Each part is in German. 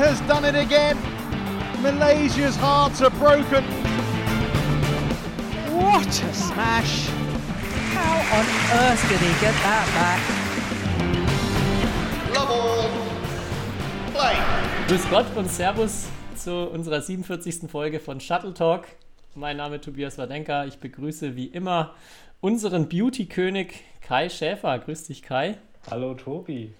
has done it again. Malaysia's hearts are broken. What a smash! How on earth did he get that back? Love all. Play. Grüß Gott und Servus zu unserer 47. Folge von Shuttle Talk. Mein Name ist Tobias Wadenka. Ich begrüße wie immer unseren Beauty-König Kai Schäfer. Grüß dich, Kai. Hallo, Tobi.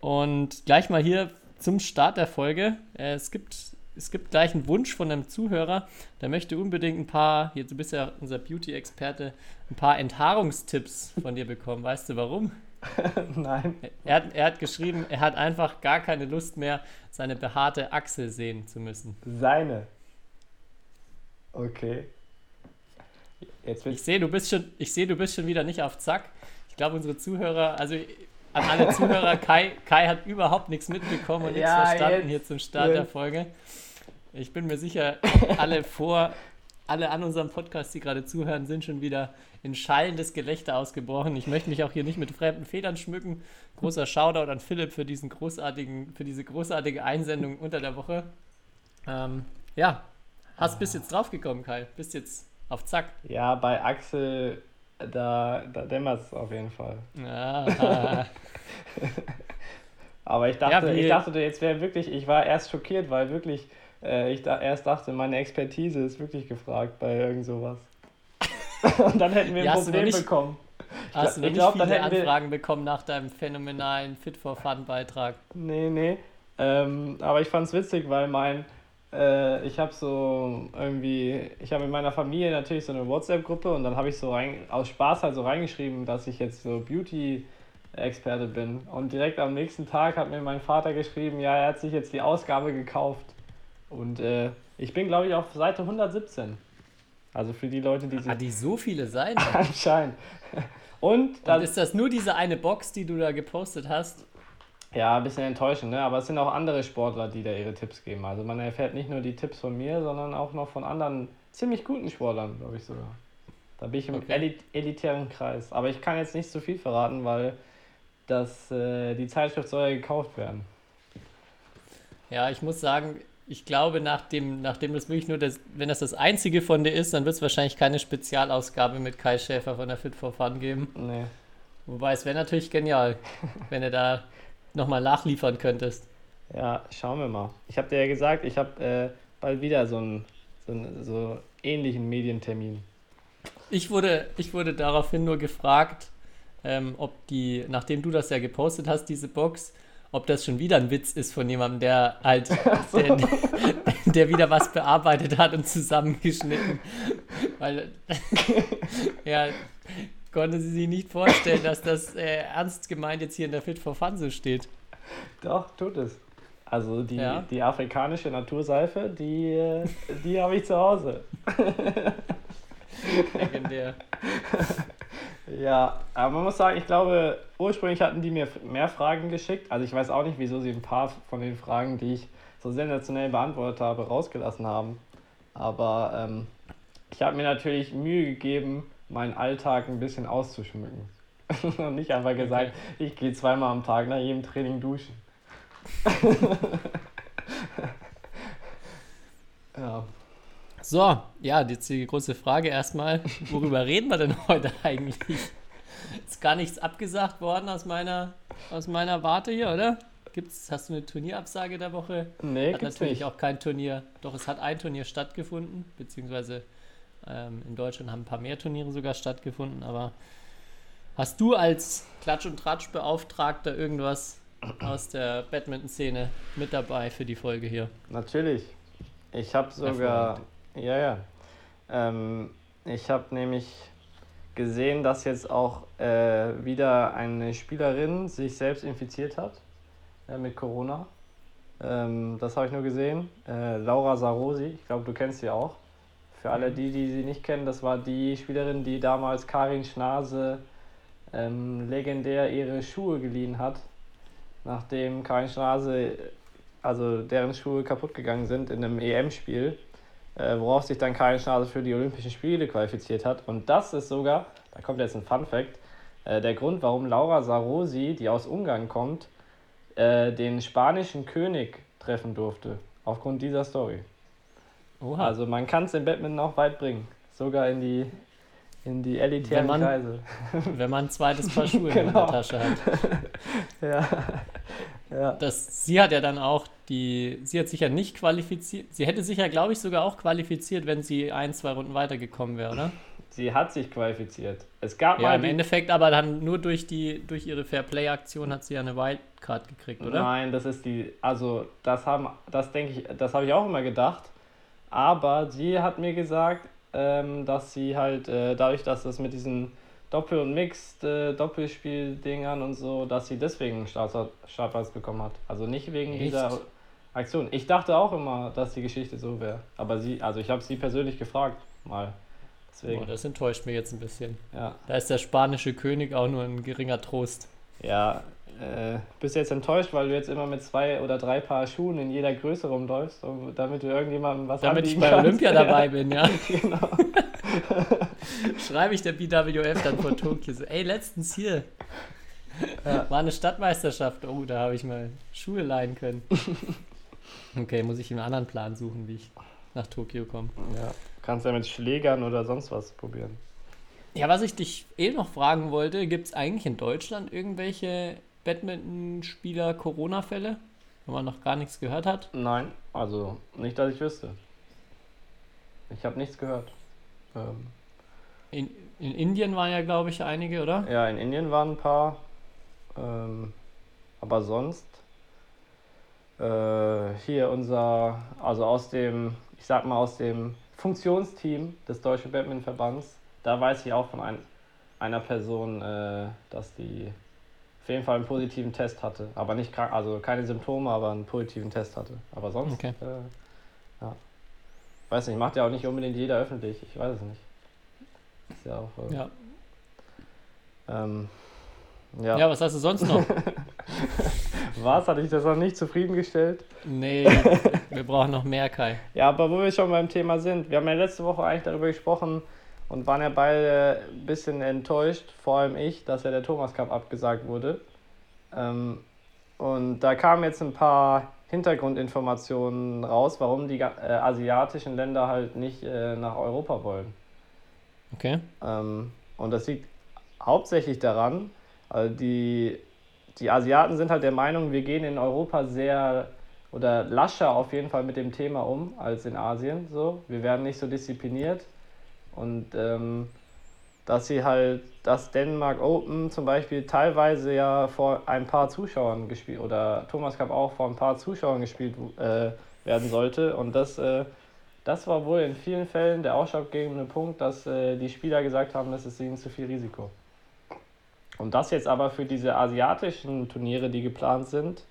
Und gleich mal hier zum Start der Folge. Äh, Es gibt, es gibt gleich einen Wunsch von einem Zuhörer, der möchte unbedingt ein paar, hier, du bist ja unser Beauty-Experte, ein paar Enthaarungstipps von dir bekommen. Weißt du warum? Nein. Er hat, er hat geschrieben, er hat einfach gar keine Lust mehr, seine behaarte Achsel sehen zu müssen. Seine. Okay. Ich sehe, du bist schon, ich sehe, du bist schon wieder nicht auf Zack. Ich glaube, unsere Zuhörer, also an alle Zuhörer, Kai, Kai hat überhaupt nichts mitbekommen und nichts Ja, verstanden jetzt- hier zum Start der jetzt. Folge. Ich bin mir sicher, alle vor, alle an unserem Podcast, die gerade zuhören, sind schon wieder in schallendes Gelächter ausgebrochen. Ich möchte mich auch hier nicht mit fremden Federn schmücken. Großer Shoutout an Philipp für diesen großartigen, für diese großartige Einsendung unter der Woche. Ähm, ja, hast bist jetzt draufgekommen, Kai. Bist jetzt auf Zack. Ja, bei Axel, da, da dämmert es auf jeden Fall. Ja, Aber ich dachte, Ja, ich dachte, jetzt wäre wirklich, ich war erst schockiert, weil wirklich, äh, ich da erst dachte, meine Expertise ist wirklich gefragt bei irgend sowas. Und dann hätten wir Ja, ein hast du Problem nicht- bekommen. hast du noch ich nicht glaub, dann viele hätten wir- Anfragen bekommen nach deinem phänomenalen Fit for Fun Beitrag? Nee, nee. Ähm, aber ich fand's witzig, weil mein, äh, ich habe so irgendwie, ich habe in meiner Familie natürlich so eine WhatsApp-Gruppe und dann habe ich so rein, aus Spaß halt so reingeschrieben, dass ich jetzt so Beauty-Experte bin. Und direkt am nächsten Tag hat mir mein Vater geschrieben, ja, er hat sich jetzt die Ausgabe gekauft. Und äh, ich bin, glaube ich, auf Seite 117. Also für die Leute, die Ah, die so viele Seiten. anscheinend. Und Und dann, ist das nur diese eine Box, die du da gepostet hast? Ja, ein bisschen enttäuschend, ne? aber es sind auch andere Sportler, die da ihre Tipps geben. Also man erfährt nicht nur die Tipps von mir, sondern auch noch von anderen ziemlich guten Sportlern, glaube ich sogar. Da bin ich im Okay. elit elitären Kreis. Aber ich kann jetzt nicht so viel verraten, weil das, äh, die Zeitschrift soll ja gekauft werden. Ja, ich muss sagen, ich glaube, nachdem, nachdem das wirklich nur das, wenn das das einzige von dir ist, dann wird es wahrscheinlich keine Spezialausgabe mit Kai Schäfer von der Fit for Fun geben. Nee. Wobei es wäre natürlich genial, wenn du da nochmal nachliefern könntest. Ja, schauen wir mal. Ich habe dir ja gesagt, ich habe äh, bald wieder so einen, so einen so ähnlichen Medientermin. Ich wurde, ich wurde daraufhin nur gefragt, ähm, ob die, nachdem du das ja gepostet hast, diese Box, ob das schon wieder ein Witz ist von jemandem, der halt, der, der wieder was bearbeitet hat und zusammengeschnitten. Weil, ja, konnte sie sich nicht vorstellen, dass das äh, ernst gemeint jetzt hier in der Fit for Fun so steht. Doch, tut es. Also die, Ja. die afrikanische Naturseife, die, äh, die habe ich zu Hause. Legendär. Ja, aber man muss sagen, ich glaube, ursprünglich hatten die mir mehr Fragen geschickt. Also ich weiß auch nicht, wieso sie ein paar von den Fragen, die ich so sensationell beantwortet habe, rausgelassen haben. Aber ähm, ich habe mir natürlich Mühe gegeben, meinen Alltag ein bisschen auszuschmücken. Und nicht einfach gesagt, ich gehe zweimal am Tag nach jedem Training duschen. ja. So, ja, jetzt die große Frage erstmal. Worüber reden wir denn heute eigentlich? Ist gar nichts abgesagt worden aus meiner, aus meiner Warte hier, oder? Gibt's, hast du eine Turnierabsage der Woche? Nee, Hat natürlich nicht. auch kein Turnier. Doch, es hat ein Turnier stattgefunden, beziehungsweise ähm, in Deutschland haben ein paar mehr Turniere sogar stattgefunden, aber hast du als Klatsch- und Tratsch-Beauftragter irgendwas aus der Badminton-Szene mit dabei für die Folge hier? Natürlich. Ich habe sogar, ja, ja. Ähm, ich habe nämlich gesehen, dass jetzt auch äh, wieder eine Spielerin sich selbst infiziert hat äh, mit Corona. Ähm, das habe ich nur gesehen. Äh, Laura Sarosi, ich glaube, du kennst sie auch. Für alle die, die sie nicht kennen, das war die Spielerin, die damals Karin Schnase ähm, legendär ihre Schuhe geliehen hat, nachdem Karin Schnase, also deren Schuhe kaputt gegangen sind in einem EM-Spiel, äh, worauf sich dann Karin Schnase für die Olympischen Spiele qualifiziert hat. Und das ist sogar, da kommt jetzt ein Fun Fact, äh, der Grund, warum Laura Sarosi, die aus Ungarn kommt, äh, den spanischen König treffen durfte. Aufgrund dieser Story. Oha. Also man kann es im Badminton auch weit bringen. Sogar in die, in die elitären Wenn man- Kreise. wenn man ein zweites Paar Schuhe in Genau. der Tasche hat. Ja. ja. Das, sie hat ja dann auch die, sie hat sich ja nicht qualifiziert. Sie hätte sich ja, glaube ich, sogar auch qualifiziert, wenn sie ein, zwei Runden weitergekommen wäre, oder? Sie hat sich qualifiziert. Es gab Ja, mal im Endeffekt, aber dann nur durch die, durch ihre Fairplay-Aktion hat sie ja eine Wildcard gekriegt, oder? Nein, das ist die, also das haben, das denke ich, das habe ich auch immer gedacht. Aber sie hat mir gesagt, ähm, dass sie halt äh, dadurch, dass das mit diesen Doppel- und Mixed äh, Doppelspiel-Dingern und so, dass sie deswegen einen Start Startplatz bekommen hat. Also nicht wegen Echt? dieser Aktion. Ich dachte auch immer, dass die Geschichte so wäre. Aber sie, also ich habe sie persönlich gefragt mal. Deswegen, Boah, das enttäuscht mich jetzt ein bisschen. ja. Da ist der spanische König auch nur ein geringer Trost. Ja, äh, bist du jetzt enttäuscht, weil du jetzt immer mit zwei oder drei Paar Schuhen in jeder Größe rumläufst, um, damit du irgendjemandem was Damit ich bei kannst? Olympia dabei bin, ja. genau. Schreibe ich der BWF dann vor Tokio so, ey, letztens hier. War eine Stadtmeisterschaft. Oh, da habe ich mal Schuhe leihen können. Okay, muss ich einen anderen Plan suchen, wie ich nach Tokio komme. Ja, kannst ja mit Schlägern oder sonst was probieren. Ja, was ich dich eh noch fragen wollte, gibt es eigentlich in Deutschland irgendwelche Badmintonspieler Corona-Fälle, wenn man noch gar nichts gehört hat? Nein, also nicht, dass ich wüsste. Ich habe nichts gehört. Ähm, In, in Indien waren ja, glaube ich, einige, oder? ja, in Indien waren ein paar, ähm, aber sonst äh, hier unser, also aus dem, ich sag mal aus dem Funktionsteam des Deutschen Badmintonverbands, da weiß ich auch von ein, einer Person, äh, dass die auf jeden Fall einen positiven Test hatte, aber nicht krank, also keine Symptome, aber einen positiven Test hatte. Aber sonst, Okay. äh, ja, weiß nicht, macht ja auch nicht unbedingt jeder öffentlich, ich weiß es nicht. Ist ja auch, äh, Ja. ähm, Ja, ja. was hast du sonst noch? Was? Hatte ich das noch nicht zufriedengestellt? nee, wir brauchen noch mehr, Kai. Ja, aber wo wir schon beim Thema sind, wir haben ja letzte Woche eigentlich darüber gesprochen und waren ja beide ein bisschen enttäuscht, vor allem ich, dass ja der Thomas Cup abgesagt wurde. Ähm, und da kamen jetzt ein paar Hintergrundinformationen raus, warum die äh, asiatischen Länder halt nicht äh, nach Europa wollen. Okay. Ähm, und das liegt hauptsächlich daran, also die, die Asiaten sind halt der Meinung, wir gehen in Europa sehr oder lascher auf jeden Fall mit dem Thema um als in Asien. So. Wir werden nicht so diszipliniert. Und ähm, dass sie halt das Denmark Open zum Beispiel teilweise ja vor ein paar Zuschauern gespielt oder Thomas Cup auch vor ein paar Zuschauern gespielt äh, werden sollte. Und das, äh, das war wohl in vielen Fällen der ausschlaggebende Punkt, dass äh, die Spieler gesagt haben, das ist ihnen zu viel Risiko. Und das jetzt aber für diese asiatischen Turniere, die geplant sind,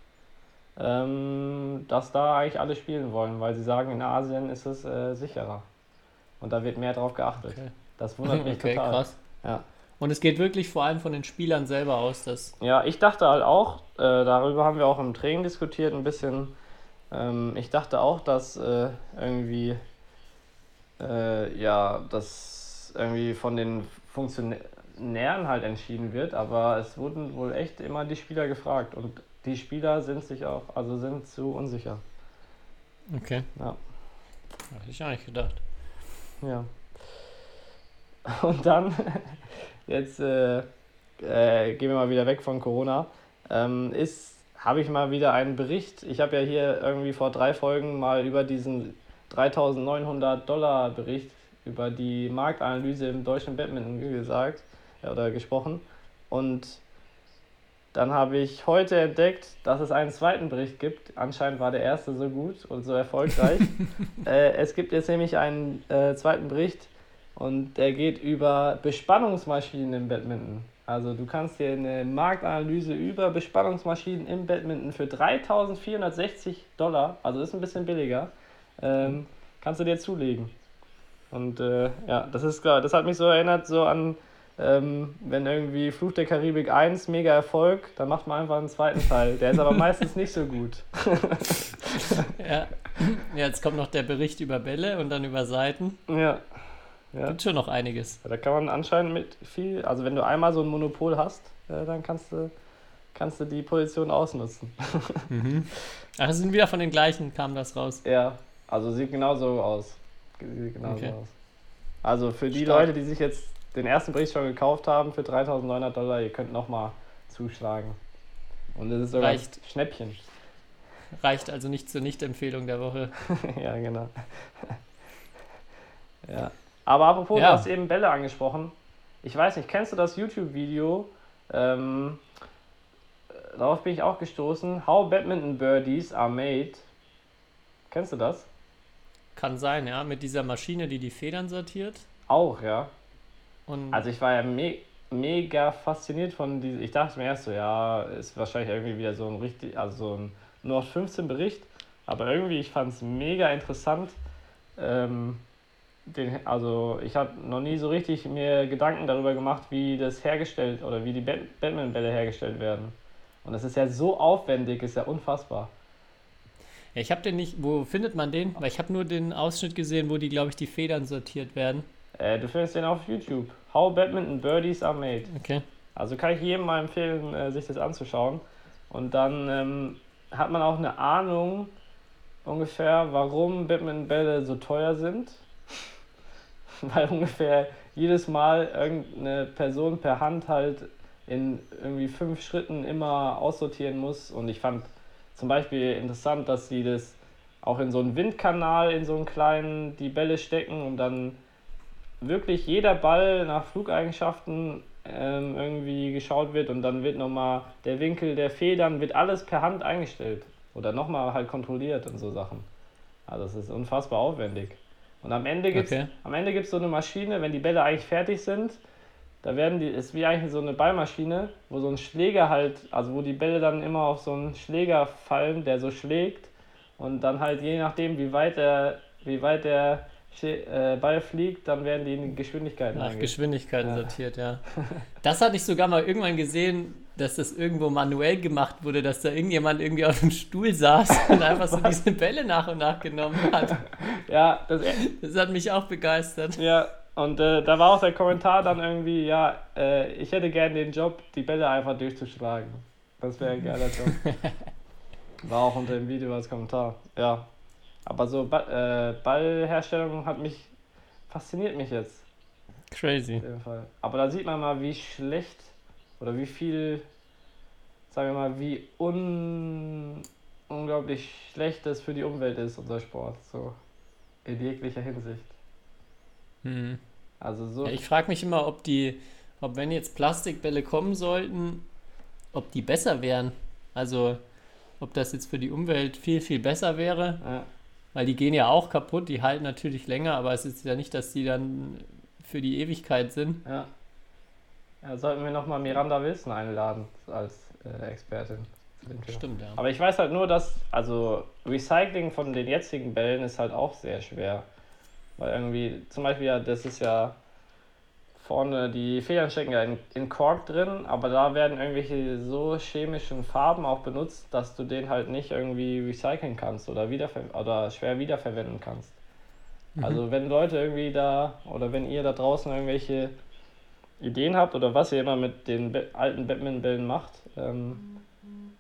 ähm, dass da eigentlich alle spielen wollen, weil sie sagen, in Asien ist es äh, sicherer. Und da wird mehr drauf geachtet. Okay. Das wundert mich Okay, total. krass. Ja. Und es geht wirklich vor allem von den Spielern selber aus, dass. Ja, ich dachte halt auch, äh, darüber haben wir auch im Training diskutiert, ein bisschen. Ähm, ich dachte auch, dass äh, irgendwie, äh, ja, das irgendwie von den Funktionären halt entschieden wird, aber es wurden wohl echt immer die Spieler gefragt und die Spieler sind sich auch, also sind zu unsicher. Okay. Ja. Hätte ich auch nicht gedacht. Ja. Und dann, jetzt äh, äh, gehen wir mal wieder weg von Corona, ähm, ist, habe ich mal wieder einen Bericht. Ich habe ja hier irgendwie vor drei Folgen mal über diesen 3900 Dollar Bericht über die Marktanalyse im deutschen Badminton gesagt ja, oder gesprochen. Und dann habe ich heute entdeckt, dass es einen zweiten Bericht gibt. Anscheinend war der erste so gut und so erfolgreich. äh, es gibt jetzt nämlich einen äh, zweiten Bericht und der geht über Bespannungsmaschinen im Badminton. Also du kannst dir eine Marktanalyse über Bespannungsmaschinen im Badminton für 3.460 Dollar, also ist ein bisschen billiger, ähm, kannst du dir zulegen. Und äh, ja, das ist klar, das hat mich so erinnert so an ähm, wenn irgendwie Fluch der Karibik 1 mega Erfolg, dann macht man einfach einen zweiten Teil. Der ist aber meistens nicht so gut. Ja. ja, jetzt kommt noch der Bericht über Bälle und dann über Seiten. Ja. Ja. Gibt schon noch einiges. Da kann man anscheinend mit viel, also wenn du einmal so ein Monopol hast, äh, dann kannst du kannst du die Position ausnutzen. Ach, es sind wieder von den gleichen, kam das raus. Ja, also sieht genauso aus. Sieht genauso Okay. aus. Also für die Stark. Leute, die sich jetzt den ersten Bericht schon gekauft haben für 3900 Dollar, ihr könnt nochmal zuschlagen. Und es ist sogar Reicht. ein Schnäppchen. Reicht also nicht zur Nicht-Empfehlung der Woche. ja, genau. ja. Aber apropos, Ja. du hast eben Bälle angesprochen. Ich weiß nicht, kennst du das YouTube-Video? Ähm, äh, darauf bin ich auch gestoßen. How Badminton Birdies are made. Kennst du das? Kann sein, ja, mit dieser Maschine, die die Federn sortiert. Auch, ja. Und Also ich war ja me mega fasziniert von diesem. Ich dachte mir erst so, ja, ist wahrscheinlich irgendwie wieder so ein richtig, also so ein 0815 Bericht. Aber irgendwie, ich fand es mega interessant. Ähm, den, also ich habe noch nie so richtig mir Gedanken darüber gemacht, wie das hergestellt oder wie die Bat- Batman-Bälle hergestellt werden. Und das ist ja so aufwendig, ist ja unfassbar. ja, ich habe den nicht, wo findet man den? Weil ich habe nur den Ausschnitt gesehen, wo die, glaube ich, die Federn sortiert werden. Äh, du findest den auf YouTube. How Badminton Birdies are made. Okay. Also kann ich jedem mal empfehlen, äh, sich das anzuschauen. Und dann ähm, hat man auch eine Ahnung ungefähr, warum Badmintonbälle so teuer sind. Weil ungefähr jedes Mal irgendeine Person per Hand halt in irgendwie fünf Schritten immer aussortieren muss. Und ich fand zum Beispiel interessant, dass sie das auch in so einen Windkanal, in so einen kleinen, die Bälle stecken und dann wirklich jeder Ball nach Flugeigenschaften ähm, irgendwie geschaut wird und dann wird nochmal der Winkel der Federn, wird alles per Hand eingestellt oder nochmal halt kontrolliert und so Sachen. Also es ist unfassbar aufwendig. Und am Ende gibt es Okay. am Ende gibt's so eine Maschine, wenn die Bälle eigentlich fertig sind, da werden die, ist wie eigentlich so eine Ballmaschine, wo so ein Schläger halt, also wo die Bälle dann immer auf so einen Schläger fallen, der so schlägt und dann halt je nachdem, wie weit der, wie weit der Ball fliegt, dann werden die in Geschwindigkeiten Nach Geschwindigkeiten Ja. sortiert, ja. Das hatte ich sogar mal irgendwann gesehen, dass das irgendwo manuell gemacht wurde, dass da irgendjemand irgendwie auf dem Stuhl saß und einfach so diese Bälle nach und nach genommen hat. Ja, das, Das hat mich auch begeistert. ja, und äh, da war auch der Kommentar dann irgendwie, ja, äh, ich hätte gern den Job, die Bälle einfach durchzuschlagen. Das wäre ein geiler Job. War auch unter dem Video als Kommentar. Ja. Aber so ba äh, Ballherstellung hat mich, fasziniert mich jetzt. Crazy. Auf jeden Fall. Aber da sieht man mal, wie schlecht oder wie viel, sagen wir mal, wie un unglaublich schlecht das für die Umwelt ist, unser Sport. So in jeglicher Hinsicht. Hm. Also so. Ja, ich frage mich immer, ob die, ob wenn jetzt Plastikbälle kommen sollten, ob die besser wären. Also, ob das jetzt für die Umwelt viel, viel besser wäre. ja. Weil die gehen ja auch kaputt, die halten natürlich länger, aber es ist ja nicht, dass die dann für die Ewigkeit sind. Ja. ja sollten wir nochmal Miranda Wilson einladen als äh, Expertin. Stimmt, ja. Aber ich weiß halt nur, dass, also Recycling von den jetzigen Bällen ist halt auch sehr schwer. Weil irgendwie, zum Beispiel, ja, das ist ja vorne, die Federn stecken ja in, in Kork drin, aber da werden irgendwelche so chemischen Farben auch benutzt, dass du den halt nicht irgendwie recyceln kannst oder, wiederver oder schwer wiederverwenden kannst. Also wenn Leute irgendwie da oder wenn ihr da draußen irgendwelche Ideen habt oder was ihr immer mit den alten Batman-Bällen macht, ähm,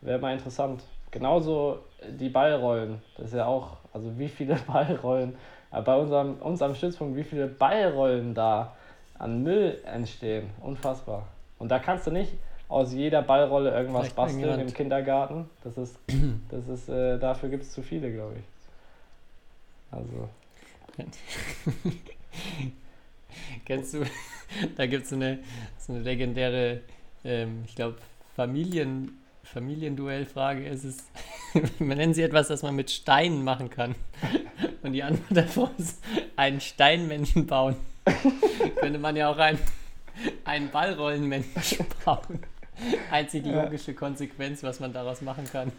wäre mal interessant. Genauso die Ballrollen, das ist ja auch, also wie viele Ballrollen, äh, bei unserem, uns am Stützpunkt, wie viele Ballrollen da an Müll entstehen. Unfassbar. Und da kannst du nicht aus jeder Ballrolle irgendwas Vielleicht basteln im Kindergarten. Das ist, das ist, äh, dafür gibt es zu viele, glaube ich. Also, Kennst du, da gibt es eine, so eine legendäre, ähm, ich glaube, Familien, Familienduellfrage ist es, man nennt sie etwas, das man mit Steinen machen kann. Und die Antwort davor ist, einen Steinmenschen bauen. Könnte man ja auch einen, einen Ballrollenmenschen bauen. Einzige Ja. logische Konsequenz, was man daraus machen kann.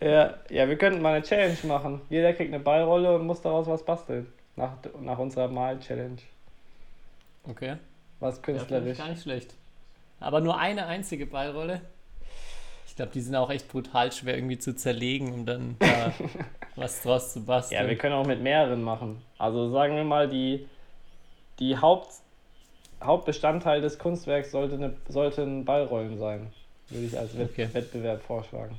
Ja, ja, wir könnten mal eine Challenge machen. Jeder kriegt eine Ballrolle und muss daraus was basteln. Nach, nach unserer Mal-Challenge. Okay. Was Ja, künstlerisch. gar nicht schlecht. Aber nur eine einzige Ballrolle. Ich glaube, die sind auch echt brutal schwer irgendwie zu zerlegen, um dann da was draus zu basteln. ja, wir können auch mit mehreren machen. Also sagen wir mal, die, die Haupt, Hauptbestandteil des Kunstwerks sollte eine, sollten Ballrollen sein. Würde ich als Okay. Wettbewerb vorschlagen.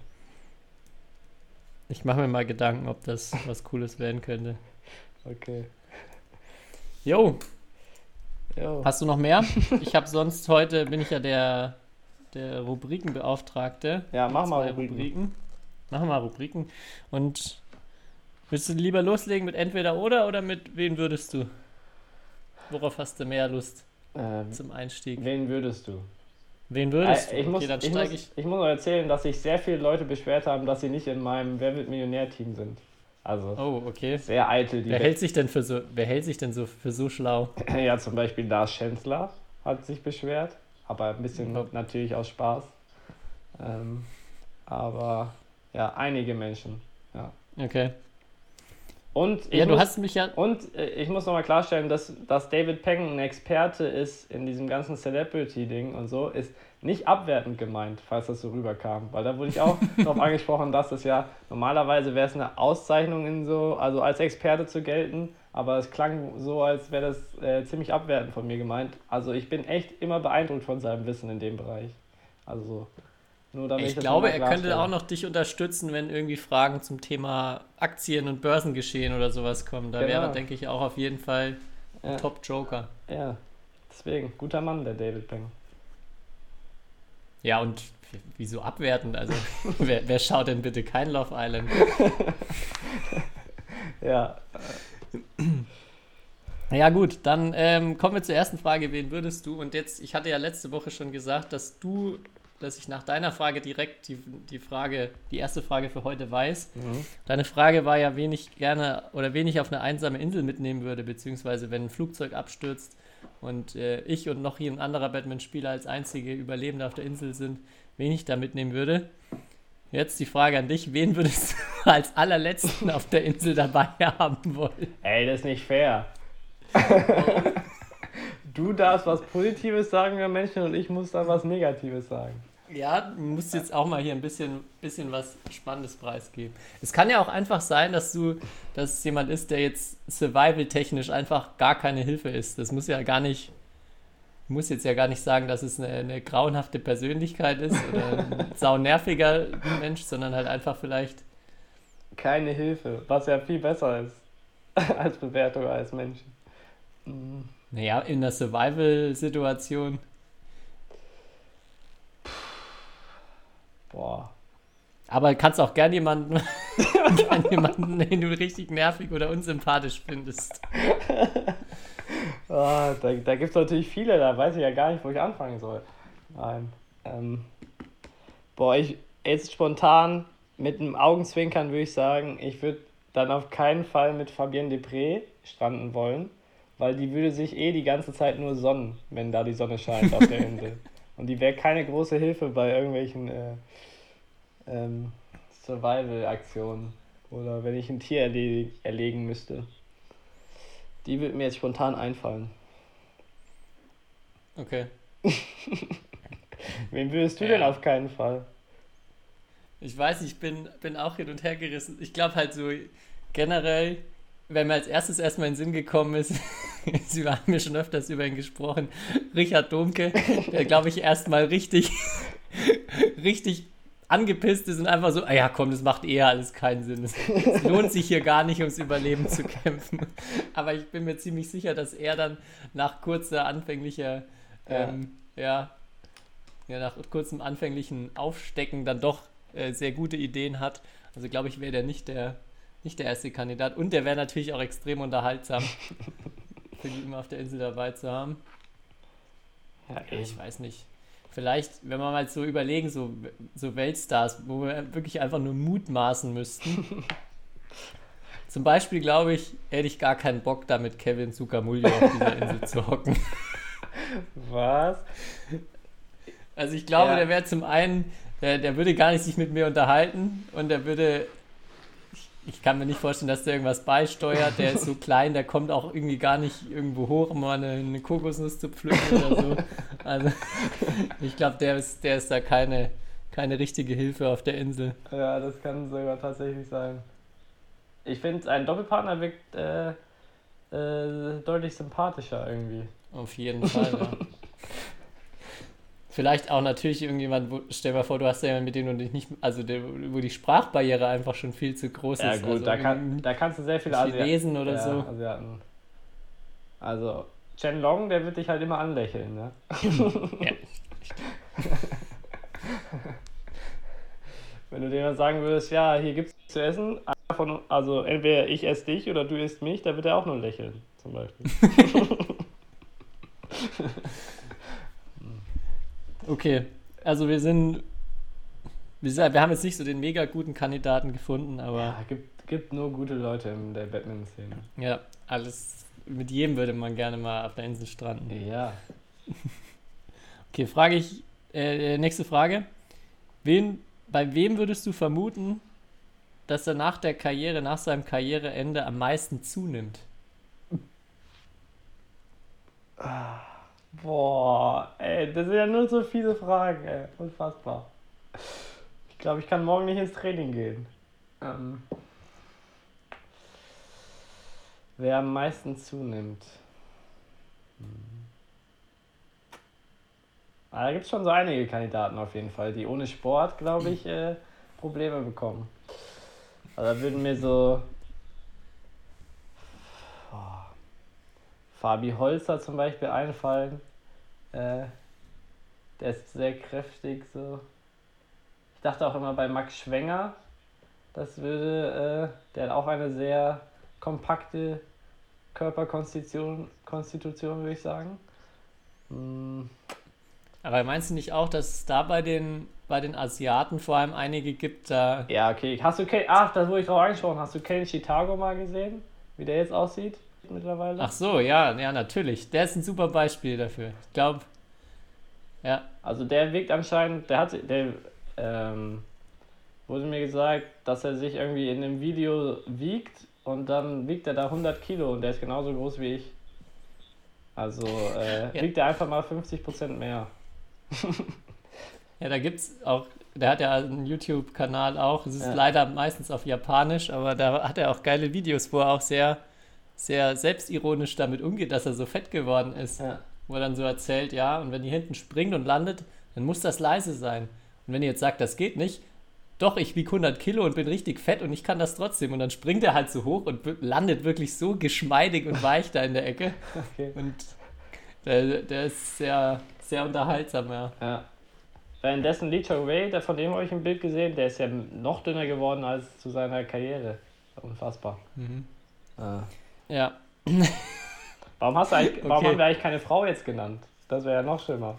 Ich mache mir mal Gedanken, ob das was Cooles werden könnte. Okay. Jo, Jo. hast du noch mehr? Ich habe sonst heute, bin ich ja der, der Rubrikenbeauftragte. Ja, mach mal Rubriken. Machen wir mal Rubriken. Und willst du lieber loslegen mit entweder oder oder mit wen würdest du? Worauf hast du mehr Lust Ähm, zum Einstieg? wen würdest du? Wen würdest Äh, du? ich, muss, okay, dann ich, muss, ich. ich muss noch erzählen, dass sich sehr viele Leute beschwert haben, dass sie nicht in meinem Wer wird Millionär-Team sind. Also Oh, okay. sehr eitel. Die Wer hält sich denn für so, wer hält sich denn so für so schlau? ja, zum Beispiel Lars Schänzler hat sich beschwert, aber ein bisschen Ja. natürlich aus Spaß. Ähm, aber ja, einige Menschen. Okay. Und ich Ja, du muss, hast mich ja. Und äh, ich muss nochmal klarstellen, dass, dass David Peng ein Experte ist in diesem ganzen Celebrity-Ding und so, ist nicht abwertend gemeint, falls das so rüberkam. Weil da wurde ich auch darauf angesprochen, dass es ja normalerweise wäre es eine Auszeichnung in so, also als Experte zu gelten, aber es klang so, als wäre das äh, ziemlich abwertend von mir gemeint. Also ich bin echt immer beeindruckt von seinem Wissen in dem Bereich. Also so. Ich glaube, er könnte auch noch dich unterstützen, wenn irgendwie Fragen zum Thema Aktien und Börsengeschehen oder sowas kommen. Da wäre, Genau. denke ich, auch auf jeden Fall ein Ja. Top-Joker. Ja, deswegen, guter Mann, der David Peng. Ja, und wieso abwertend? Also, wer, wer schaut denn bitte kein Love Island? Ja, Ja, gut, dann ähm, kommen wir zur ersten Frage. Wen würdest du? Und jetzt, ich hatte ja letzte Woche schon gesagt, dass du, dass ich nach deiner Frage direkt die, die Frage, die erste Frage für heute weiß. Mhm. Deine Frage war ja, wen ich gerne oder wen ich auf eine einsame Insel mitnehmen würde, beziehungsweise wenn ein Flugzeug abstürzt und äh, ich und noch hier ein anderer Batman-Spieler als einzige Überlebende auf der Insel sind, wen ich da mitnehmen würde. Jetzt die Frage an dich, wen würdest du als allerletzten auf der Insel dabei haben wollen? Ey, das ist nicht fair. du darfst was Positives sagen über Menschen und ich muss dann was Negatives sagen. Ja, du musst jetzt auch mal hier ein bisschen, bisschen was Spannendes preisgeben. Es kann ja auch einfach sein, dass du, dass es jemand ist, der jetzt survival-technisch einfach gar keine Hilfe ist. Das muss ja gar nicht, muss jetzt ja gar nicht sagen, dass es eine, eine grauenhafte Persönlichkeit ist oder ein saunerviger Mensch, sondern halt einfach vielleicht, Keine Hilfe, was ja viel besser ist als Bewertung als Menschen. Mhm. naja, in einer Survival-Situation. Boah. Aber kannst auch gern jemanden, gern jemanden, den du richtig nervig oder unsympathisch findest. Ah, da da gibt es natürlich viele, da weiß ich ja gar nicht, wo ich anfangen soll. Nein. Ähm, boah, ich jetzt spontan mit einem Augenzwinkern würde ich sagen, ich würde dann auf keinen Fall mit Fabienne Depré stranden wollen, weil die würde sich eh die ganze Zeit nur sonnen, wenn da die Sonne scheint auf der Insel. Und die wäre keine große Hilfe bei irgendwelchen äh, ähm, Survival-Aktionen oder wenn ich ein Tier erle erlegen müsste. Die wird mir jetzt spontan einfallen. Okay. Wen würdest du denn Ja. auf keinen Fall? Ich weiß, ich bin, bin auch hin und her gerissen. Ich glaube halt so generell, wenn mir als erstes erstmal in den Sinn gekommen ist, wir haben ja schon öfters über ihn gesprochen, Richard Domke, der glaube ich erstmal richtig, richtig angepisst ist und einfach so, ah ja komm, das macht eher alles keinen Sinn. Es, es lohnt sich hier gar nicht ums Überleben zu kämpfen. Aber ich bin mir ziemlich sicher, dass er dann nach kurzer anfänglicher, Ja. ähm, ja, ja, nach kurzem anfänglichen Aufstecken dann doch äh, sehr gute Ideen hat. Also glaube ich, wäre der nicht der nicht der erste Kandidat. Und der wäre natürlich auch extrem unterhaltsam, für die immer auf der Insel dabei zu haben. Ja, Ja, ich weiß nicht. Vielleicht, wenn wir mal so überlegen, so, so Weltstars, wo wir wirklich einfach nur mutmaßen müssten. Zum Beispiel, glaube ich, hätte ich gar keinen Bock, da mit Kevin Zuckermuljo auf dieser Insel zu hocken. Was? Also ich glaube, Ja. der wäre zum einen, der, der würde gar nicht sich mit mir unterhalten und der würde, ich, kann mir nicht vorstellen, dass der irgendwas beisteuert, der ist so klein, der kommt auch irgendwie gar nicht irgendwo hoch, um mal eine, eine Kokosnuss zu pflücken oder so. Also ich glaube, der ist, der ist da keine, keine richtige Hilfe auf der Insel. Ja, das kann sogar tatsächlich sein. Ich finde, ein Doppelpartner wirkt äh, äh, deutlich sympathischer irgendwie. Auf jeden Fall, ja. Vielleicht auch natürlich irgendjemand, wo, stell dir mal vor, du hast ja jemanden, mit dem du dich nicht, also der, wo die Sprachbarriere einfach schon viel zu groß Ja ist. gut, also da, kann, da kannst du sehr viele Chinesen oder ja, so. Asiaten. Also, Chen Long, der wird dich halt immer anlächeln, ne? Ja. Wenn du dem dann sagen würdest, ja, hier gibt's zu essen, von, also entweder ich esse dich oder du isst mich, dann wird er auch nur lächeln, zum Beispiel. Okay, also wir sind, wie gesagt, wir haben jetzt nicht so den mega guten Kandidaten gefunden, aber Ja, gibt, gibt nur gute Leute in der Batman-Szene. ja, alles, mit jedem würde man gerne mal auf der Insel stranden. Ja. Okay, frage ich, äh, nächste Frage. Wen, bei wem würdest du vermuten, dass er nach der Karriere, nach seinem Karriereende am meisten zunimmt? Boah, ey, das sind ja nur so viele Fragen, ey. Unfassbar. Ich glaube, ich kann morgen nicht ins Training gehen. Ähm, wer am meisten zunimmt. Hm. Ah, da gibt es schon so einige Kandidaten auf jeden Fall, die ohne Sport, glaube ich, äh, Probleme bekommen. Also da würden mir so Fabi Holzer zum Beispiel einfallen. Äh, der ist sehr kräftig so. Ich dachte auch immer bei Max Schwenger, das würde, äh, der hat auch eine sehr kompakte Körperkonstitution, Konstitution, würde ich sagen. Hm, Aber meinst du nicht auch, dass es da bei den, bei den Asiaten vor allem einige gibt, da. ja, okay. Hast du Ken, ach, das wurde ich drauf angesprochen. Hast du Ken Chicago mal gesehen? Wie der jetzt aussieht mittlerweile? Ach so, ja, ja, natürlich. Der ist ein super Beispiel dafür. Ich glaube, ja, Also der wiegt anscheinend, der hat, der ähm, wurde mir gesagt, dass er sich irgendwie in dem Video wiegt und dann wiegt er da 100 Kilo und der ist genauso groß wie ich. Also äh, Ja. wiegt er einfach mal 50% mehr. Ja, da gibt's auch, der hat ja einen YouTube-Kanal auch. Es ist Ja. leider meistens auf Japanisch, aber da hat er auch geile Videos, wo er auch sehr, sehr selbstironisch damit umgeht, dass er so fett geworden ist. Ja. Wo er dann so erzählt, ja, und wenn die hinten springt und landet, dann muss das leise sein. Und wenn ihr jetzt sagt, das geht nicht, doch, ich wiege 100 Kilo und bin richtig fett und ich kann das trotzdem. Und dann springt er halt so hoch und landet wirklich so geschmeidig und weich da in der Ecke. Okay. Und der, der ist sehr, sehr unterhaltsam, ja. Ja. Währenddessen Lee Chong Wei, der von dem habe ich ein Bild gesehen, der ist ja noch dünner geworden als zu seiner Karriere. Unfassbar. Mhm. Äh. Ja, Warum, hast du eigentlich, warum Okay. haben wir eigentlich keine Frau jetzt genannt? Das wäre ja noch schlimmer.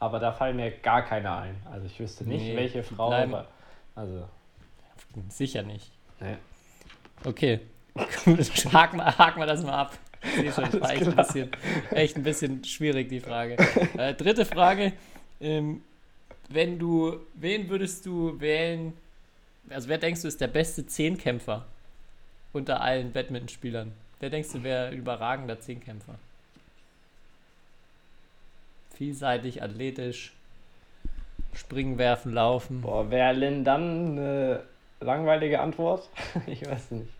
Aber da fallen mir gar keine ein. Also ich wüsste nicht, Nee, welche Frau. aber- Also, sicher nicht. nee. Okay, haken wir, haken wir das mal ab. Ich sehe schon, das war echt ein, bisschen, echt ein bisschen schwierig, die Frage. Äh, dritte Frage. Ähm, wenn du, wen würdest du wählen? Also, wer denkst du ist der beste Zehnkämpfer unter allen Badmintonspielern? Wer denkst du wäre überragender Zehnkämpfer? Vielseitig, athletisch, springen, werfen, laufen. Boah, wäre Lin dann eine langweilige Antwort? ich weiß nicht.